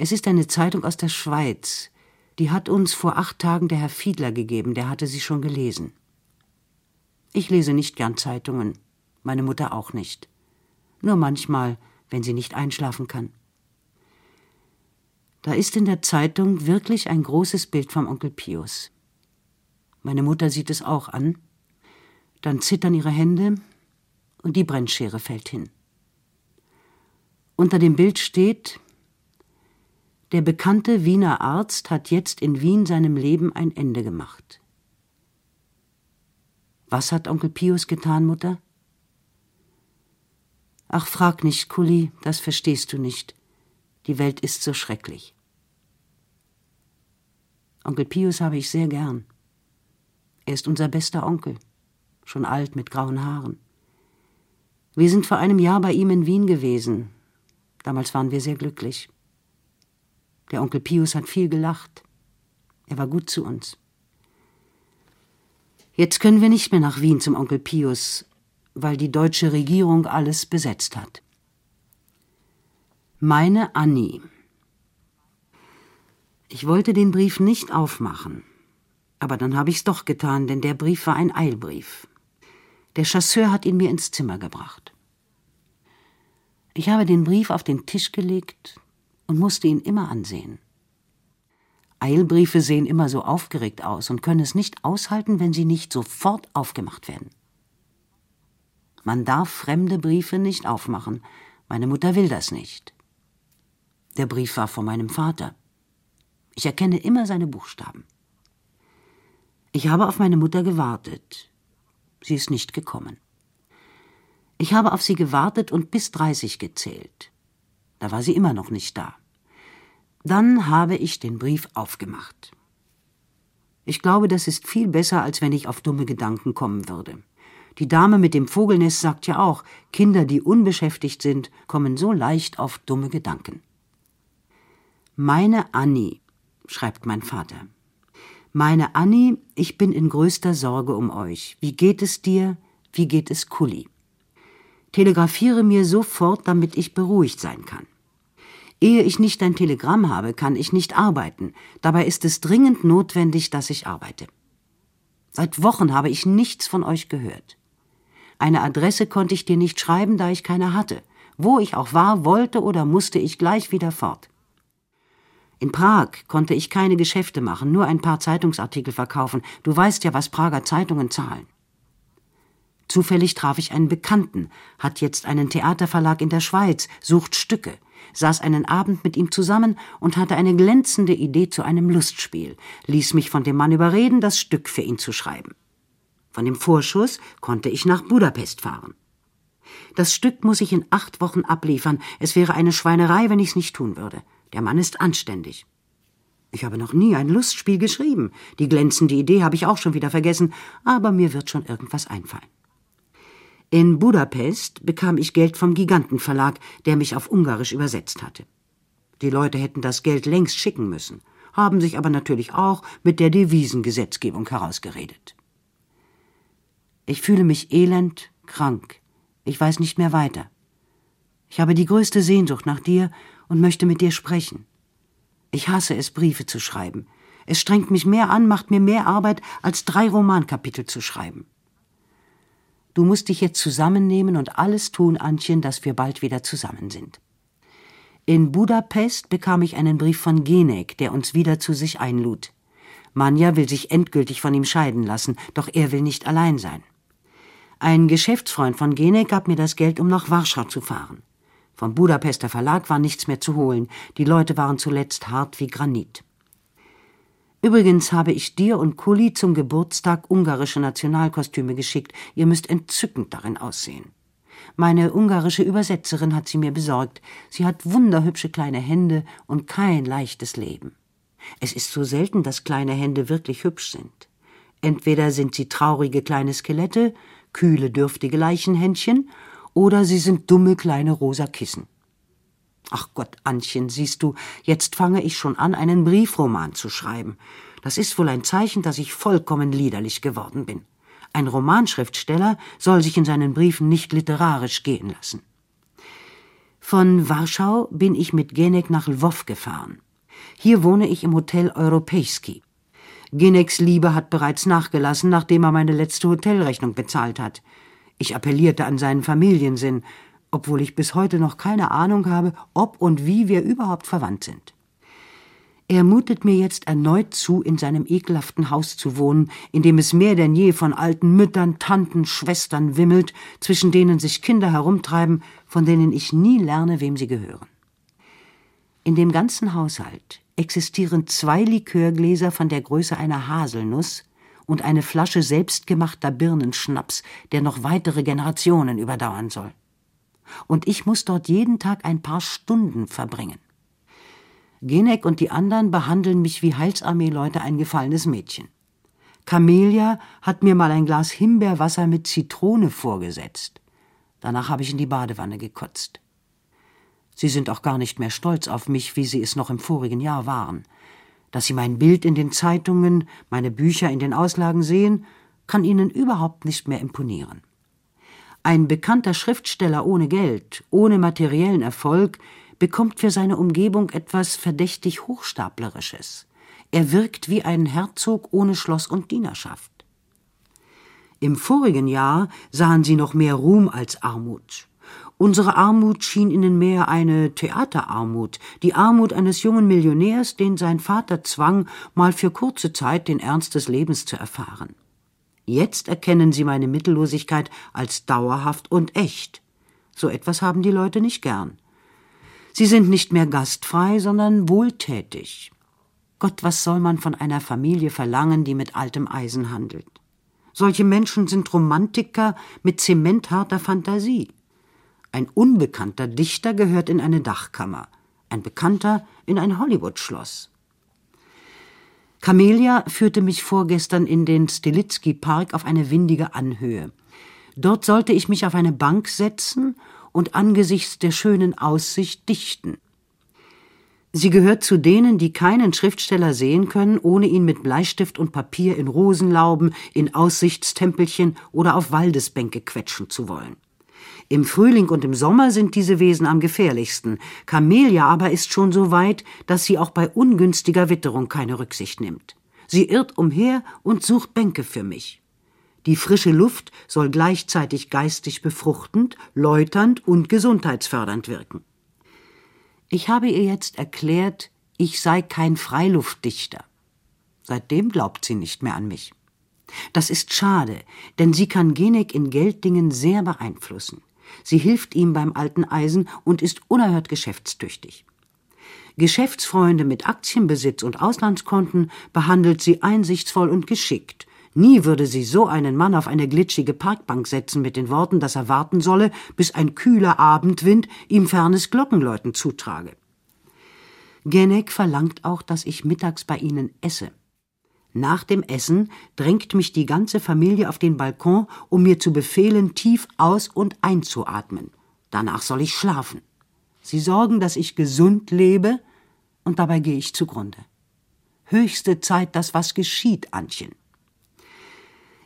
Es ist eine Zeitung aus der Schweiz, die hat uns vor acht Tagen der Herr Fiedler gegeben, der hatte sie schon gelesen. Ich lese nicht gern Zeitungen, meine Mutter auch nicht. Nur manchmal, wenn sie nicht einschlafen kann. Da ist in der Zeitung wirklich ein großes Bild vom Onkel Pius. Meine Mutter sieht es auch an, dann zittern ihre Hände und die Brennschere fällt hin. Unter dem Bild steht der bekannte Wiener Arzt hat jetzt in Wien seinem Leben ein Ende gemacht. Was hat Onkel Pius getan, Mutter? Ach, frag nicht, Kuli, das verstehst du nicht. Die Welt ist so schrecklich. Onkel Pius habe ich sehr gern. Er ist unser bester Onkel, schon alt mit grauen Haaren. Wir sind vor einem Jahr bei ihm in Wien gewesen. Damals waren wir sehr glücklich. Der Onkel Pius hat viel gelacht. Er war gut zu uns. Jetzt können wir nicht mehr nach Wien zum Onkel Pius, weil die deutsche Regierung alles besetzt hat. Meine Annie. Ich wollte den Brief nicht aufmachen, aber dann habe ich's doch getan, denn der Brief war ein Eilbrief. Der Chasseur hat ihn mir ins Zimmer gebracht. Ich habe den Brief auf den Tisch gelegt und musste ihn immer ansehen. Eilbriefe sehen immer so aufgeregt aus und können es nicht aushalten, wenn sie nicht sofort aufgemacht werden. Man darf fremde Briefe nicht aufmachen. Meine Mutter will das nicht. Der Brief war von meinem Vater. Ich erkenne immer seine Buchstaben. Ich habe auf meine Mutter gewartet. Sie ist nicht gekommen. Ich habe auf sie gewartet und bis dreißig gezählt. Da war sie immer noch nicht da. Dann habe ich den Brief aufgemacht. Ich glaube, das ist viel besser, als wenn ich auf dumme Gedanken kommen würde. Die Dame mit dem Vogelnest sagt ja auch, Kinder, die unbeschäftigt sind, kommen so leicht auf dumme Gedanken. Meine Annie, schreibt mein Vater. Meine Annie, ich bin in größter Sorge um euch. Wie geht es dir? Wie geht es Kulli? Telegrafiere mir sofort, damit ich beruhigt sein kann. Ehe ich nicht ein Telegramm habe, kann ich nicht arbeiten. Dabei ist es dringend notwendig, dass ich arbeite. Seit Wochen habe ich nichts von euch gehört. Eine Adresse konnte ich dir nicht schreiben, da ich keine hatte. Wo ich auch war, wollte oder musste ich gleich wieder fort. In Prag konnte ich keine Geschäfte machen, nur ein paar Zeitungsartikel verkaufen. Du weißt ja, was Prager Zeitungen zahlen. Zufällig traf ich einen Bekannten, hat jetzt einen Theaterverlag in der Schweiz, sucht Stücke, saß einen Abend mit ihm zusammen und hatte eine glänzende Idee zu einem Lustspiel, ließ mich von dem Mann überreden, das Stück für ihn zu schreiben. Von dem Vorschuss konnte ich nach Budapest fahren. Das Stück muss ich in acht Wochen abliefern. Es wäre eine Schweinerei, wenn ich's nicht tun würde. Der Mann ist anständig. Ich habe noch nie ein Lustspiel geschrieben. Die glänzende Idee habe ich auch schon wieder vergessen, aber mir wird schon irgendwas einfallen. In Budapest bekam ich Geld vom Gigantenverlag, der mich auf Ungarisch übersetzt hatte. Die Leute hätten das Geld längst schicken müssen, haben sich aber natürlich auch mit der Devisengesetzgebung herausgeredet. Ich fühle mich elend, krank. Ich weiß nicht mehr weiter. Ich habe die größte Sehnsucht nach dir und möchte mit dir sprechen. Ich hasse es, Briefe zu schreiben. Es strengt mich mehr an, macht mir mehr Arbeit, als drei Romankapitel zu schreiben. Du musst dich jetzt zusammennehmen und alles tun, Antchen, dass wir bald wieder zusammen sind. In Budapest bekam ich einen Brief von Genek, der uns wieder zu sich einlud. Manja will sich endgültig von ihm scheiden lassen, doch er will nicht allein sein. Ein Geschäftsfreund von Genek gab mir das Geld, um nach Warschau zu fahren. Vom Budapester Verlag war nichts mehr zu holen. Die Leute waren zuletzt hart wie Granit. Übrigens habe ich dir und Kuli zum Geburtstag ungarische Nationalkostüme geschickt. Ihr müsst entzückend darin aussehen. Meine ungarische Übersetzerin hat sie mir besorgt. Sie hat wunderhübsche kleine Hände und kein leichtes Leben. Es ist so selten, dass kleine Hände wirklich hübsch sind. Entweder sind sie traurige kleine Skelette, kühle, dürftige Leichenhändchen, oder sie sind dumme kleine rosa Kissen. Ach Gott, Antchen, siehst du, jetzt fange ich schon an, einen Briefroman zu schreiben. Das ist wohl ein Zeichen, dass ich vollkommen liederlich geworden bin. Ein Romanschriftsteller soll sich in seinen Briefen nicht literarisch gehen lassen. Von Warschau bin ich mit Genek nach Lwow gefahren. Hier wohne ich im Hotel Europejski. Geneks Liebe hat bereits nachgelassen, nachdem er meine letzte Hotelrechnung bezahlt hat. Ich appellierte an seinen Familiensinn, obwohl ich bis heute noch keine Ahnung habe, ob und wie wir überhaupt verwandt sind. Er mutet mir jetzt erneut zu, in seinem ekelhaften Haus zu wohnen, in dem es mehr denn je von alten Müttern, Tanten, Schwestern wimmelt, zwischen denen sich Kinder herumtreiben, von denen ich nie lerne, wem sie gehören. In dem ganzen Haushalt existieren zwei Likörgläser von der Größe einer Haselnuss und eine Flasche selbstgemachter Birnenschnaps, der noch weitere Generationen überdauern soll. Und ich muss dort jeden Tag ein paar Stunden verbringen. Genek und die anderen behandeln mich wie Heilsarmeeleute ein gefallenes Mädchen. Camelia hat mir mal ein Glas Himbeerwasser mit Zitrone vorgesetzt. Danach habe ich in die Badewanne gekotzt. Sie sind auch gar nicht mehr stolz auf mich, wie Sie es noch im vorigen Jahr waren. Dass Sie mein Bild in den Zeitungen, meine Bücher in den Auslagen sehen, kann ihnen überhaupt nicht mehr imponieren. Ein bekannter Schriftsteller ohne Geld, ohne materiellen Erfolg, bekommt für seine Umgebung etwas verdächtig Hochstaplerisches. Er wirkt wie ein Herzog ohne Schloss und Dienerschaft. Im vorigen Jahr sahen sie noch mehr Ruhm als Armut. Unsere Armut schien ihnen mehr eine Theaterarmut, die Armut eines jungen Millionärs, den sein Vater zwang, mal für kurze Zeit den Ernst des Lebens zu erfahren. Jetzt erkennen sie meine Mittellosigkeit als dauerhaft und echt. So etwas haben die Leute nicht gern. Sie sind nicht mehr gastfrei, sondern wohltätig. Gott, was soll man von einer Familie verlangen, die mit altem Eisen handelt? Solche Menschen sind Romantiker mit zementharter Fantasie. Ein unbekannter Dichter gehört in eine Dachkammer, ein Bekannter in ein Hollywood-Schloss. Camelia führte mich vorgestern in den Stilitsky Park auf eine windige Anhöhe. Dort sollte ich mich auf eine Bank setzen und angesichts der schönen Aussicht dichten. Sie gehört zu denen, die keinen Schriftsteller sehen können, ohne ihn mit Bleistift und Papier in Rosenlauben, in Aussichtstempelchen oder auf Waldesbänke quetschen zu wollen. Im Frühling und im Sommer sind diese Wesen am gefährlichsten. Camelia aber ist schon so weit, dass sie auch bei ungünstiger Witterung keine Rücksicht nimmt. Sie irrt umher und sucht Bänke für mich. Die frische Luft soll gleichzeitig geistig befruchtend, läuternd und gesundheitsfördernd wirken. Ich habe ihr jetzt erklärt, ich sei kein Freiluftdichter. Seitdem glaubt sie nicht mehr an mich. Das ist schade, denn sie kann Genek in Gelddingen sehr beeinflussen. Sie hilft ihm beim alten Eisen und ist unerhört geschäftstüchtig. Geschäftsfreunde mit Aktienbesitz und Auslandskonten behandelt sie einsichtsvoll und geschickt. Nie würde sie so einen Mann auf eine glitschige Parkbank setzen mit den Worten, dass er warten solle, bis ein kühler Abendwind ihm fernes Glockenläuten zutrage. Genek verlangt auch, dass ich mittags bei ihnen esse. Nach dem Essen drängt mich die ganze Familie auf den Balkon, um mir zu befehlen, tief aus- und einzuatmen. Danach soll ich schlafen. Sie sorgen, dass ich gesund lebe, und dabei gehe ich zugrunde. Höchste Zeit, dass was geschieht, Antchen.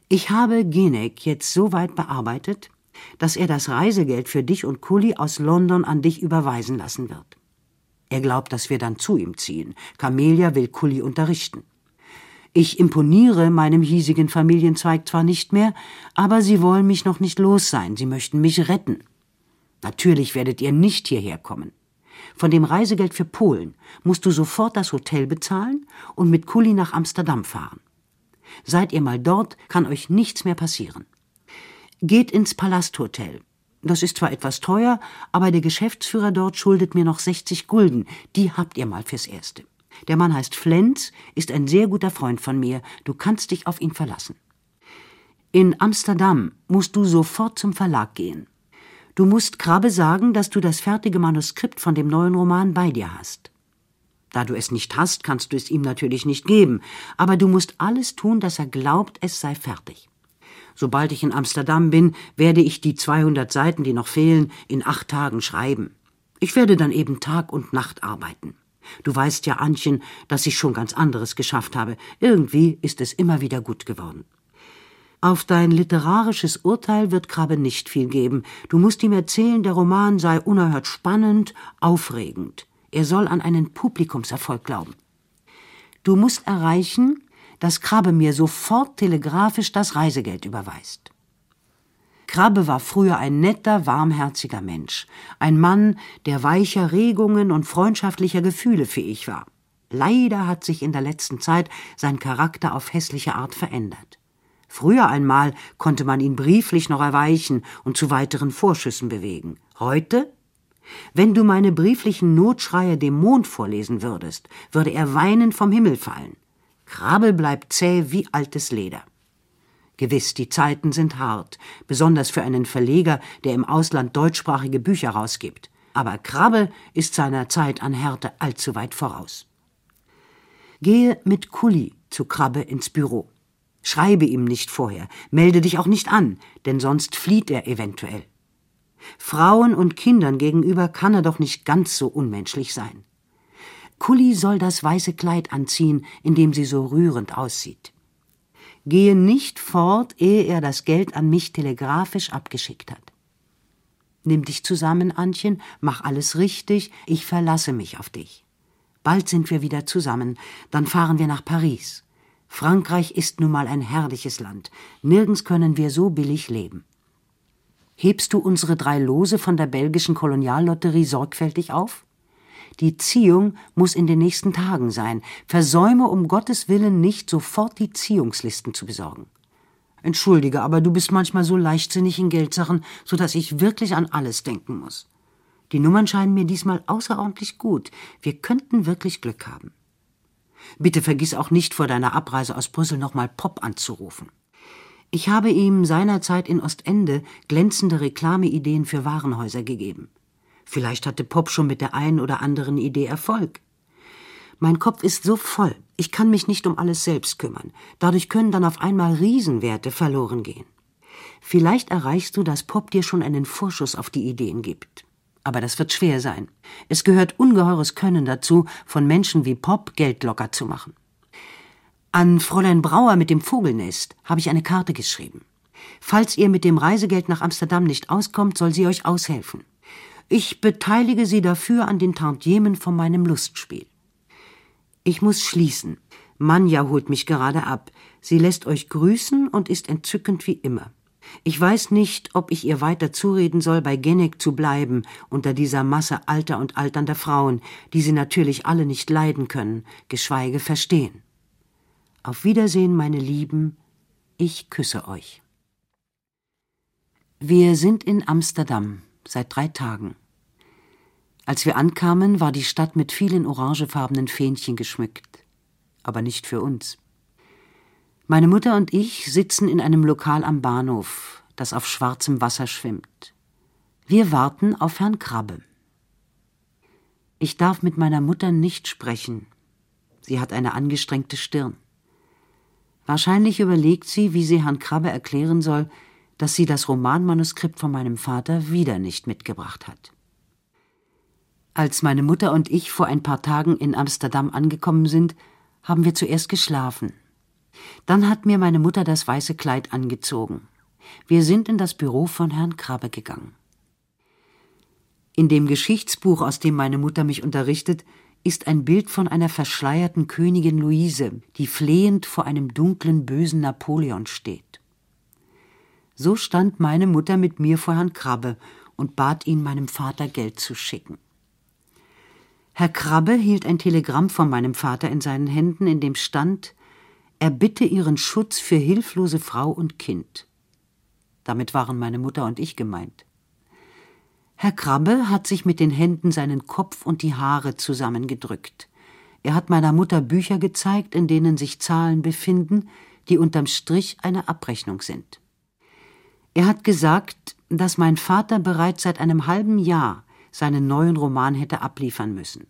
Ich habe Genek jetzt so weit bearbeitet, dass er das Reisegeld für dich und Kuli aus London an dich überweisen lassen wird. Er glaubt, dass wir dann zu ihm ziehen. Camelia will Kuli unterrichten. Ich imponiere meinem hiesigen Familienzweig zwar nicht mehr, aber sie wollen mich noch nicht los sein, sie möchten mich retten. Natürlich werdet ihr nicht hierher kommen. Von dem Reisegeld für Polen musst du sofort das Hotel bezahlen und mit Kuli nach Amsterdam fahren. Seid ihr mal dort, kann euch nichts mehr passieren. Geht ins Palasthotel. Das ist zwar etwas teuer, aber der Geschäftsführer dort schuldet mir noch 60 Gulden. Die habt ihr mal fürs Erste. Der Mann heißt Flens, ist ein sehr guter Freund von mir. Du kannst dich auf ihn verlassen. In Amsterdam musst du sofort zum Verlag gehen. Du musst Krabbe sagen, dass du das fertige Manuskript von dem neuen Roman bei dir hast. Da du es nicht hast, kannst du es ihm natürlich nicht geben, aber du musst alles tun, dass er glaubt, es sei fertig. Sobald ich in Amsterdam bin, werde ich die 200 Seiten, die noch fehlen, in acht Tagen schreiben. Ich werde dann eben Tag und Nacht arbeiten. Du weißt ja, Antchen, dass ich schon ganz anderes geschafft habe. Irgendwie ist es immer wieder gut geworden. Auf dein literarisches Urteil wird Krabbe nicht viel geben. Du musst ihm erzählen, der Roman sei unerhört spannend, aufregend. Er soll an einen Publikumserfolg glauben. Du musst erreichen, dass Krabbe mir sofort telegrafisch das Reisegeld überweist. Krabbe war früher ein netter, warmherziger Mensch, ein Mann, der weicher Regungen und freundschaftlicher Gefühle fähig war. Leider hat sich in der letzten Zeit sein Charakter auf hässliche Art verändert. Früher einmal konnte man ihn brieflich noch erweichen und zu weiteren Vorschüssen bewegen. Heute? Wenn du meine brieflichen Notschreie dem Mond vorlesen würdest, würde er weinend vom Himmel fallen. Krabbe bleibt zäh wie altes Leder. Gewiss, die Zeiten sind hart, besonders für einen Verleger, der im Ausland deutschsprachige Bücher rausgibt. Aber Krabbe ist seiner Zeit an Härte allzu weit voraus. Gehe mit Kuli zu Krabbe ins Büro. Schreibe ihm nicht vorher, melde dich auch nicht an, denn sonst flieht er eventuell. Frauen und Kindern gegenüber kann er doch nicht ganz so unmenschlich sein. Kulli soll das weiße Kleid anziehen, in dem sie so rührend aussieht. Gehe nicht fort, ehe er das Geld an mich telegrafisch abgeschickt hat. Nimm dich zusammen, Antchen, mach alles richtig, ich verlasse mich auf dich. Bald sind wir wieder zusammen, dann fahren wir nach Paris. Frankreich ist nun mal ein herrliches Land, nirgends können wir so billig leben. Hebst du unsere drei Lose von der belgischen Koloniallotterie sorgfältig auf? Die Ziehung muss in den nächsten Tagen sein. Versäume um Gottes Willen nicht, sofort die Ziehungslisten zu besorgen. Entschuldige, aber du bist manchmal so leichtsinnig in Geldsachen, so dass ich wirklich an alles denken muss. Die Nummern scheinen mir diesmal außerordentlich gut. Wir könnten wirklich Glück haben. Bitte vergiss auch nicht vor deiner Abreise aus Brüssel nochmal Pop anzurufen. Ich habe ihm seinerzeit in Ostende glänzende Reklameideen für Warenhäuser gegeben. Vielleicht hatte Pop schon mit der einen oder anderen Idee Erfolg. Mein Kopf ist so voll, ich kann mich nicht um alles selbst kümmern. Dadurch können dann auf einmal Riesenwerte verloren gehen. Vielleicht erreichst du, dass Pop dir schon einen Vorschuss auf die Ideen gibt. Aber das wird schwer sein. Es gehört ungeheures Können dazu, von Menschen wie Pop Geld locker zu machen. An Fräulein Brauer mit dem Vogelnest habe ich eine Karte geschrieben. Falls ihr mit dem Reisegeld nach Amsterdam nicht auskommt, soll sie euch aushelfen. Ich beteilige Sie dafür an den Tantiemen von meinem Lustspiel. Ich muss schließen. Manja holt mich gerade ab. Sie lässt euch grüßen und ist entzückend wie immer. Ich weiß nicht, ob ich ihr weiter zureden soll, bei Genek zu bleiben, unter dieser Masse alter und alternder Frauen, die sie natürlich alle nicht leiden können, geschweige verstehen. Auf Wiedersehen, meine Lieben, ich küsse euch. Wir sind in Amsterdam seit drei Tagen. Als wir ankamen, war die Stadt mit vielen orangefarbenen Fähnchen geschmückt. Aber nicht für uns. Meine Mutter und ich sitzen in einem Lokal am Bahnhof, das auf schwarzem Wasser schwimmt. Wir warten auf Herrn Krabbe. Ich darf mit meiner Mutter nicht sprechen. Sie hat eine angestrengte Stirn. Wahrscheinlich überlegt sie, wie sie Herrn Krabbe erklären soll, dass sie das Romanmanuskript von meinem Vater wieder nicht mitgebracht hat. Als meine Mutter und ich vor ein paar Tagen in Amsterdam angekommen sind, haben wir zuerst geschlafen. Dann hat mir meine Mutter das weiße Kleid angezogen. Wir sind in das Büro von Herrn Krabbe gegangen. In dem Geschichtsbuch, aus dem meine Mutter mich unterrichtet, ist ein Bild von einer verschleierten Königin Luise, die flehend vor einem dunklen, bösen Napoleon steht. So stand meine Mutter mit mir vor Herrn Krabbe und bat ihn, meinem Vater Geld zu schicken. Herr Krabbe hielt ein Telegramm von meinem Vater in seinen Händen, in dem stand, er bitte ihren Schutz für hilflose Frau und Kind. Damit waren meine Mutter und ich gemeint. Herr Krabbe hat sich mit den Händen seinen Kopf und die Haare zusammengedrückt. Er hat meiner Mutter Bücher gezeigt, in denen sich Zahlen befinden, die unterm Strich eine Abrechnung sind. Er hat gesagt, dass mein Vater bereits seit einem halben Jahr seinen neuen Roman hätte abliefern müssen.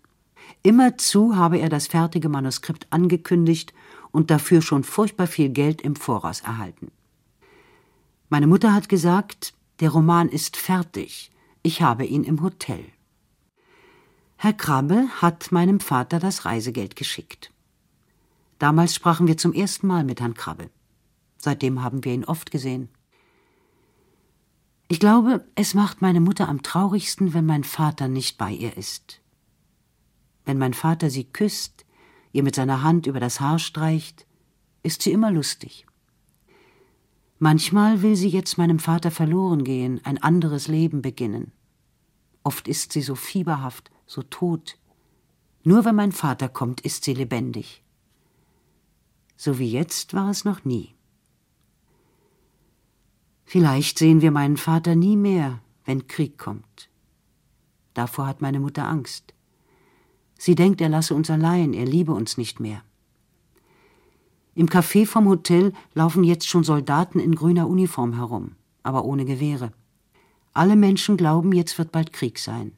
Immerzu habe er das fertige Manuskript angekündigt und dafür schon furchtbar viel Geld im Voraus erhalten. Meine Mutter hat gesagt, der Roman ist fertig, ich habe ihn im Hotel. Herr Krabbe hat meinem Vater das Reisegeld geschickt. Damals sprachen wir zum ersten Mal mit Herrn Krabbe. Seitdem haben wir ihn oft gesehen. Ich glaube, es macht meine Mutter am traurigsten, wenn mein Vater nicht bei ihr ist. Wenn mein Vater sie küsst, ihr mit seiner Hand über das Haar streicht, ist sie immer lustig. Manchmal will sie jetzt meinem Vater verloren gehen, ein anderes Leben beginnen. Oft ist sie so fieberhaft, so tot. Nur wenn mein Vater kommt, ist sie lebendig. So wie jetzt war es noch nie. Vielleicht sehen wir meinen Vater nie mehr, wenn Krieg kommt. Davor hat meine Mutter Angst. Sie denkt, er lasse uns allein, er liebe uns nicht mehr. Im Café vom Hotel laufen jetzt schon Soldaten in grüner Uniform herum, aber ohne Gewehre. Alle Menschen glauben, jetzt wird bald Krieg sein.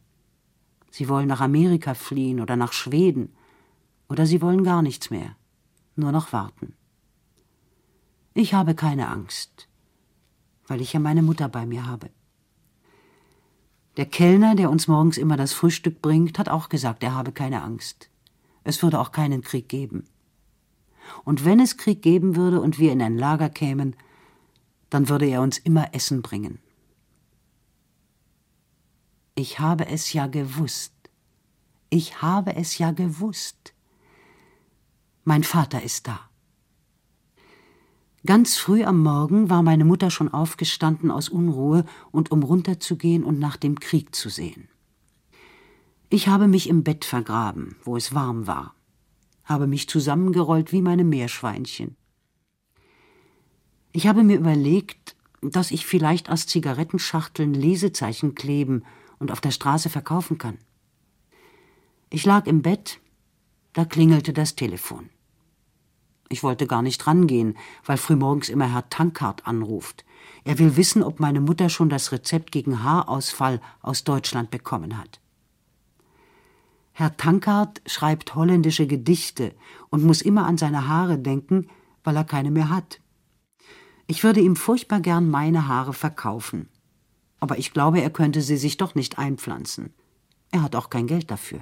Sie wollen nach Amerika fliehen oder nach Schweden, oder sie wollen gar nichts mehr, nur noch warten. Ich habe keine Angst weil ich ja meine Mutter bei mir habe. Der Kellner, der uns morgens immer das Frühstück bringt, hat auch gesagt, er habe keine Angst. Es würde auch keinen Krieg geben. Und wenn es Krieg geben würde und wir in ein Lager kämen, dann würde er uns immer Essen bringen. Ich habe es ja gewusst. Ich habe es ja gewusst. Mein Vater ist da. Ganz früh am Morgen war meine Mutter schon aufgestanden aus Unruhe und um runterzugehen und nach dem Krieg zu sehen. Ich habe mich im Bett vergraben, wo es warm war, habe mich zusammengerollt wie meine Meerschweinchen. Ich habe mir überlegt, dass ich vielleicht aus Zigarettenschachteln Lesezeichen kleben und auf der Straße verkaufen kann. Ich lag im Bett, da klingelte das Telefon. Ich wollte gar nicht rangehen, weil frühmorgens immer Herr Tankard anruft. Er will wissen, ob meine Mutter schon das Rezept gegen Haarausfall aus Deutschland bekommen hat. Herr Tankard schreibt holländische Gedichte und muss immer an seine Haare denken, weil er keine mehr hat. Ich würde ihm furchtbar gern meine Haare verkaufen aber ich glaube, er könnte sie sich doch nicht einpflanzen. Er hat auch kein Geld dafür.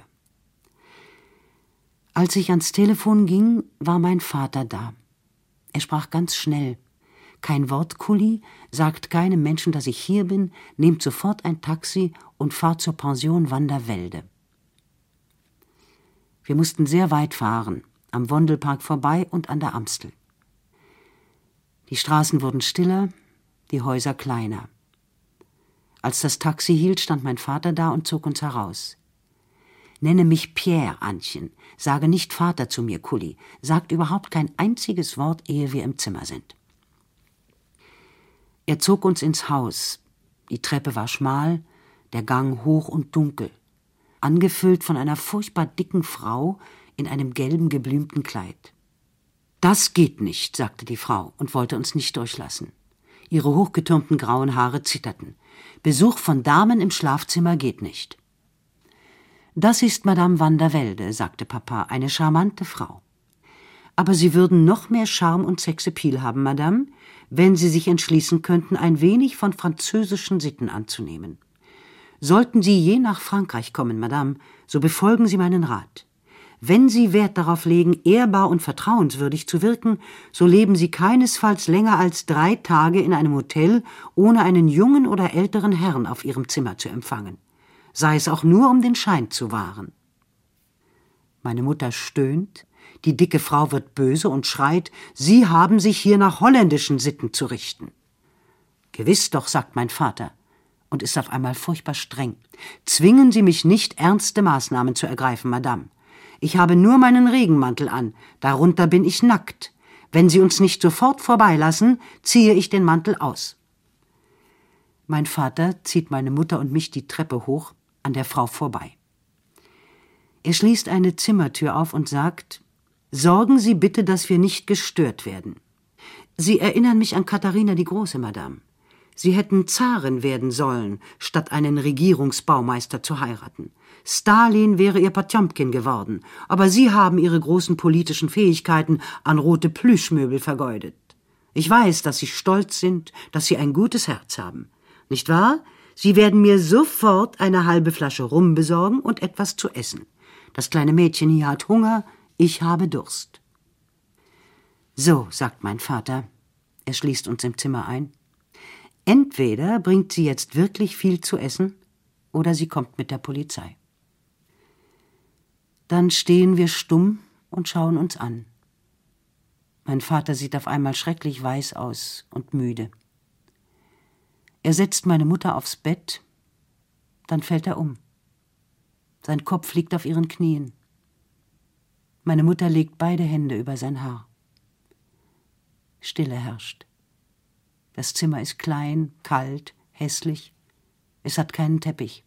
Als ich ans Telefon ging, war mein Vater da. Er sprach ganz schnell. Kein Wort, Kuli, sagt keinem Menschen, dass ich hier bin, nehmt sofort ein Taxi und fahrt zur Pension Wanderwelde. Wir mussten sehr weit fahren, am Wondelpark vorbei und an der Amstel. Die Straßen wurden stiller, die Häuser kleiner. Als das Taxi hielt, stand mein Vater da und zog uns heraus. Nenne mich Pierre, Antchen. Sage nicht Vater zu mir, Kulli. Sagt überhaupt kein einziges Wort, ehe wir im Zimmer sind. Er zog uns ins Haus. Die Treppe war schmal, der Gang hoch und dunkel, angefüllt von einer furchtbar dicken Frau in einem gelben geblümten Kleid. Das geht nicht, sagte die Frau und wollte uns nicht durchlassen. Ihre hochgetürmten grauen Haare zitterten. Besuch von Damen im Schlafzimmer geht nicht. Das ist Madame van der Welde, sagte Papa, eine charmante Frau. Aber Sie würden noch mehr Charme und Sexappeal haben, Madame, wenn Sie sich entschließen könnten, ein wenig von französischen Sitten anzunehmen. Sollten Sie je nach Frankreich kommen, Madame, so befolgen Sie meinen Rat. Wenn Sie Wert darauf legen, ehrbar und vertrauenswürdig zu wirken, so leben Sie keinesfalls länger als drei Tage in einem Hotel, ohne einen jungen oder älteren Herrn auf Ihrem Zimmer zu empfangen, sei es auch nur um den Schein zu wahren. Meine Mutter stöhnt, die dicke Frau wird böse und schreit, Sie haben sich hier nach holländischen Sitten zu richten. Gewiss doch, sagt mein Vater, und ist auf einmal furchtbar streng. Zwingen Sie mich nicht, ernste Maßnahmen zu ergreifen, Madame. Ich habe nur meinen Regenmantel an, darunter bin ich nackt. Wenn Sie uns nicht sofort vorbeilassen, ziehe ich den Mantel aus. Mein Vater zieht meine Mutter und mich die Treppe hoch, an der Frau vorbei. Er schließt eine Zimmertür auf und sagt Sorgen Sie bitte, dass wir nicht gestört werden. Sie erinnern mich an Katharina die Große, Madame. Sie hätten Zarin werden sollen, statt einen Regierungsbaumeister zu heiraten. Stalin wäre ihr Potjomkin geworden, aber Sie haben Ihre großen politischen Fähigkeiten an rote Plüschmöbel vergeudet. Ich weiß, dass Sie stolz sind, dass Sie ein gutes Herz haben. Nicht wahr? Sie werden mir sofort eine halbe Flasche Rum besorgen und etwas zu essen. Das kleine Mädchen hier hat Hunger, ich habe Durst. So, sagt mein Vater. Er schließt uns im Zimmer ein. Entweder bringt sie jetzt wirklich viel zu essen, oder sie kommt mit der Polizei. Dann stehen wir stumm und schauen uns an. Mein Vater sieht auf einmal schrecklich weiß aus und müde. Er setzt meine Mutter aufs Bett, dann fällt er um. Sein Kopf liegt auf ihren Knien. Meine Mutter legt beide Hände über sein Haar. Stille herrscht. Das Zimmer ist klein, kalt, hässlich. Es hat keinen Teppich.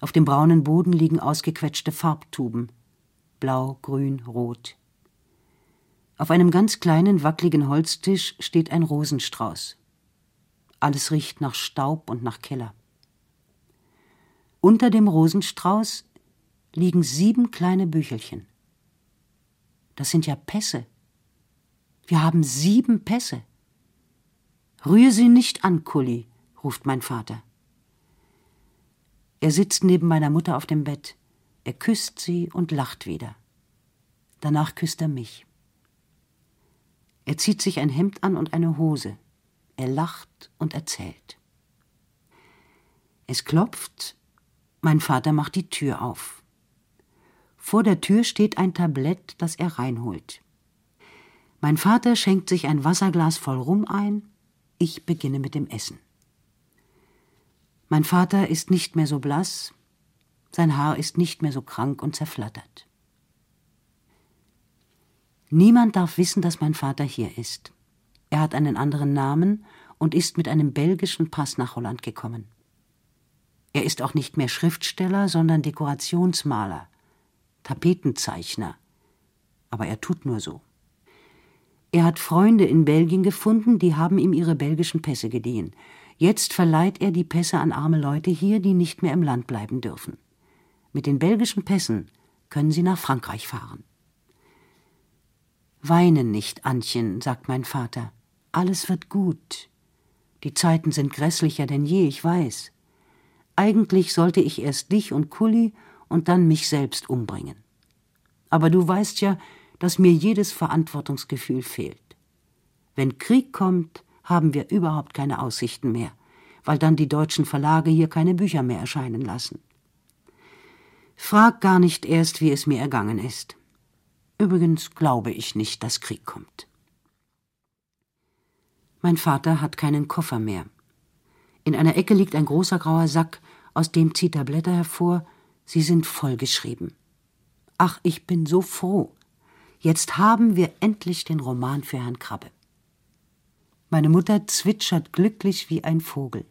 Auf dem braunen Boden liegen ausgequetschte Farbtuben. Blau, grün, rot. Auf einem ganz kleinen, wackligen Holztisch steht ein Rosenstrauß. Alles riecht nach Staub und nach Keller. Unter dem Rosenstrauß liegen sieben kleine Büchelchen. Das sind ja Pässe. Wir haben sieben Pässe. Rühre sie nicht an, Kulli, ruft mein Vater. Er sitzt neben meiner Mutter auf dem Bett. Er küsst sie und lacht wieder. Danach küsst er mich. Er zieht sich ein Hemd an und eine Hose. Er lacht und erzählt. Es klopft. Mein Vater macht die Tür auf. Vor der Tür steht ein Tablett, das er reinholt. Mein Vater schenkt sich ein Wasserglas voll Rum ein. Ich beginne mit dem Essen. Mein Vater ist nicht mehr so blass, sein Haar ist nicht mehr so krank und zerflattert. Niemand darf wissen, dass mein Vater hier ist. Er hat einen anderen Namen und ist mit einem belgischen Pass nach Holland gekommen. Er ist auch nicht mehr Schriftsteller, sondern Dekorationsmaler, Tapetenzeichner. Aber er tut nur so. Er hat Freunde in Belgien gefunden, die haben ihm ihre belgischen Pässe geliehen. Jetzt verleiht er die Pässe an arme Leute hier, die nicht mehr im Land bleiben dürfen. Mit den belgischen Pässen können Sie nach Frankreich fahren. Weine nicht, Antchen, sagt mein Vater. Alles wird gut. Die Zeiten sind grässlicher denn je, ich weiß. Eigentlich sollte ich erst dich und Kulli und dann mich selbst umbringen. Aber du weißt ja, dass mir jedes Verantwortungsgefühl fehlt. Wenn Krieg kommt, haben wir überhaupt keine Aussichten mehr, weil dann die deutschen Verlage hier keine Bücher mehr erscheinen lassen. Frag gar nicht erst, wie es mir ergangen ist. Übrigens glaube ich nicht, dass Krieg kommt. Mein Vater hat keinen Koffer mehr. In einer Ecke liegt ein großer grauer Sack, aus dem zieht er Blätter hervor, sie sind vollgeschrieben. Ach, ich bin so froh. Jetzt haben wir endlich den Roman für Herrn Krabbe. Meine Mutter zwitschert glücklich wie ein Vogel.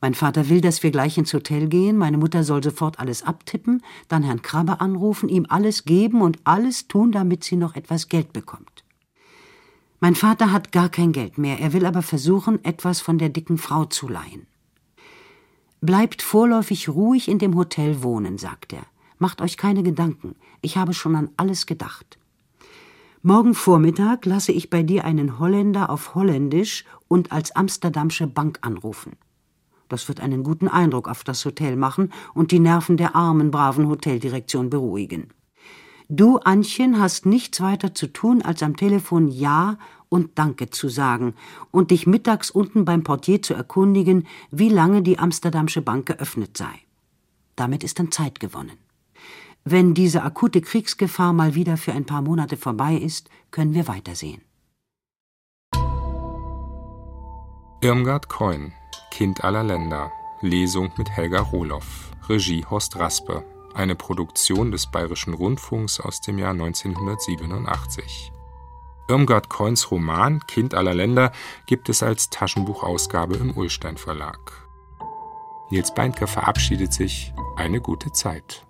Mein Vater will, dass wir gleich ins Hotel gehen, meine Mutter soll sofort alles abtippen, dann Herrn Krabbe anrufen, ihm alles geben und alles tun, damit sie noch etwas Geld bekommt. Mein Vater hat gar kein Geld mehr, er will aber versuchen, etwas von der dicken Frau zu leihen. Bleibt vorläufig ruhig in dem Hotel wohnen, sagt er. Macht euch keine Gedanken, ich habe schon an alles gedacht. Morgen Vormittag lasse ich bei dir einen Holländer auf Holländisch und als Amsterdamsche Bank anrufen. Das wird einen guten Eindruck auf das Hotel machen und die Nerven der armen, braven Hoteldirektion beruhigen. Du, Antchen, hast nichts weiter zu tun, als am Telefon Ja und Danke zu sagen und dich mittags unten beim Portier zu erkundigen, wie lange die Amsterdamsche Bank geöffnet sei. Damit ist dann Zeit gewonnen. Wenn diese akute Kriegsgefahr mal wieder für ein paar Monate vorbei ist, können wir weitersehen. Irmgard Coin Kind aller Länder. Lesung mit Helga Rohloff. Regie Horst Raspe. Eine Produktion des Bayerischen Rundfunks aus dem Jahr 1987. Irmgard Coins Roman Kind aller Länder gibt es als Taschenbuchausgabe im Ullstein Verlag. Nils Beindker verabschiedet sich. Eine gute Zeit.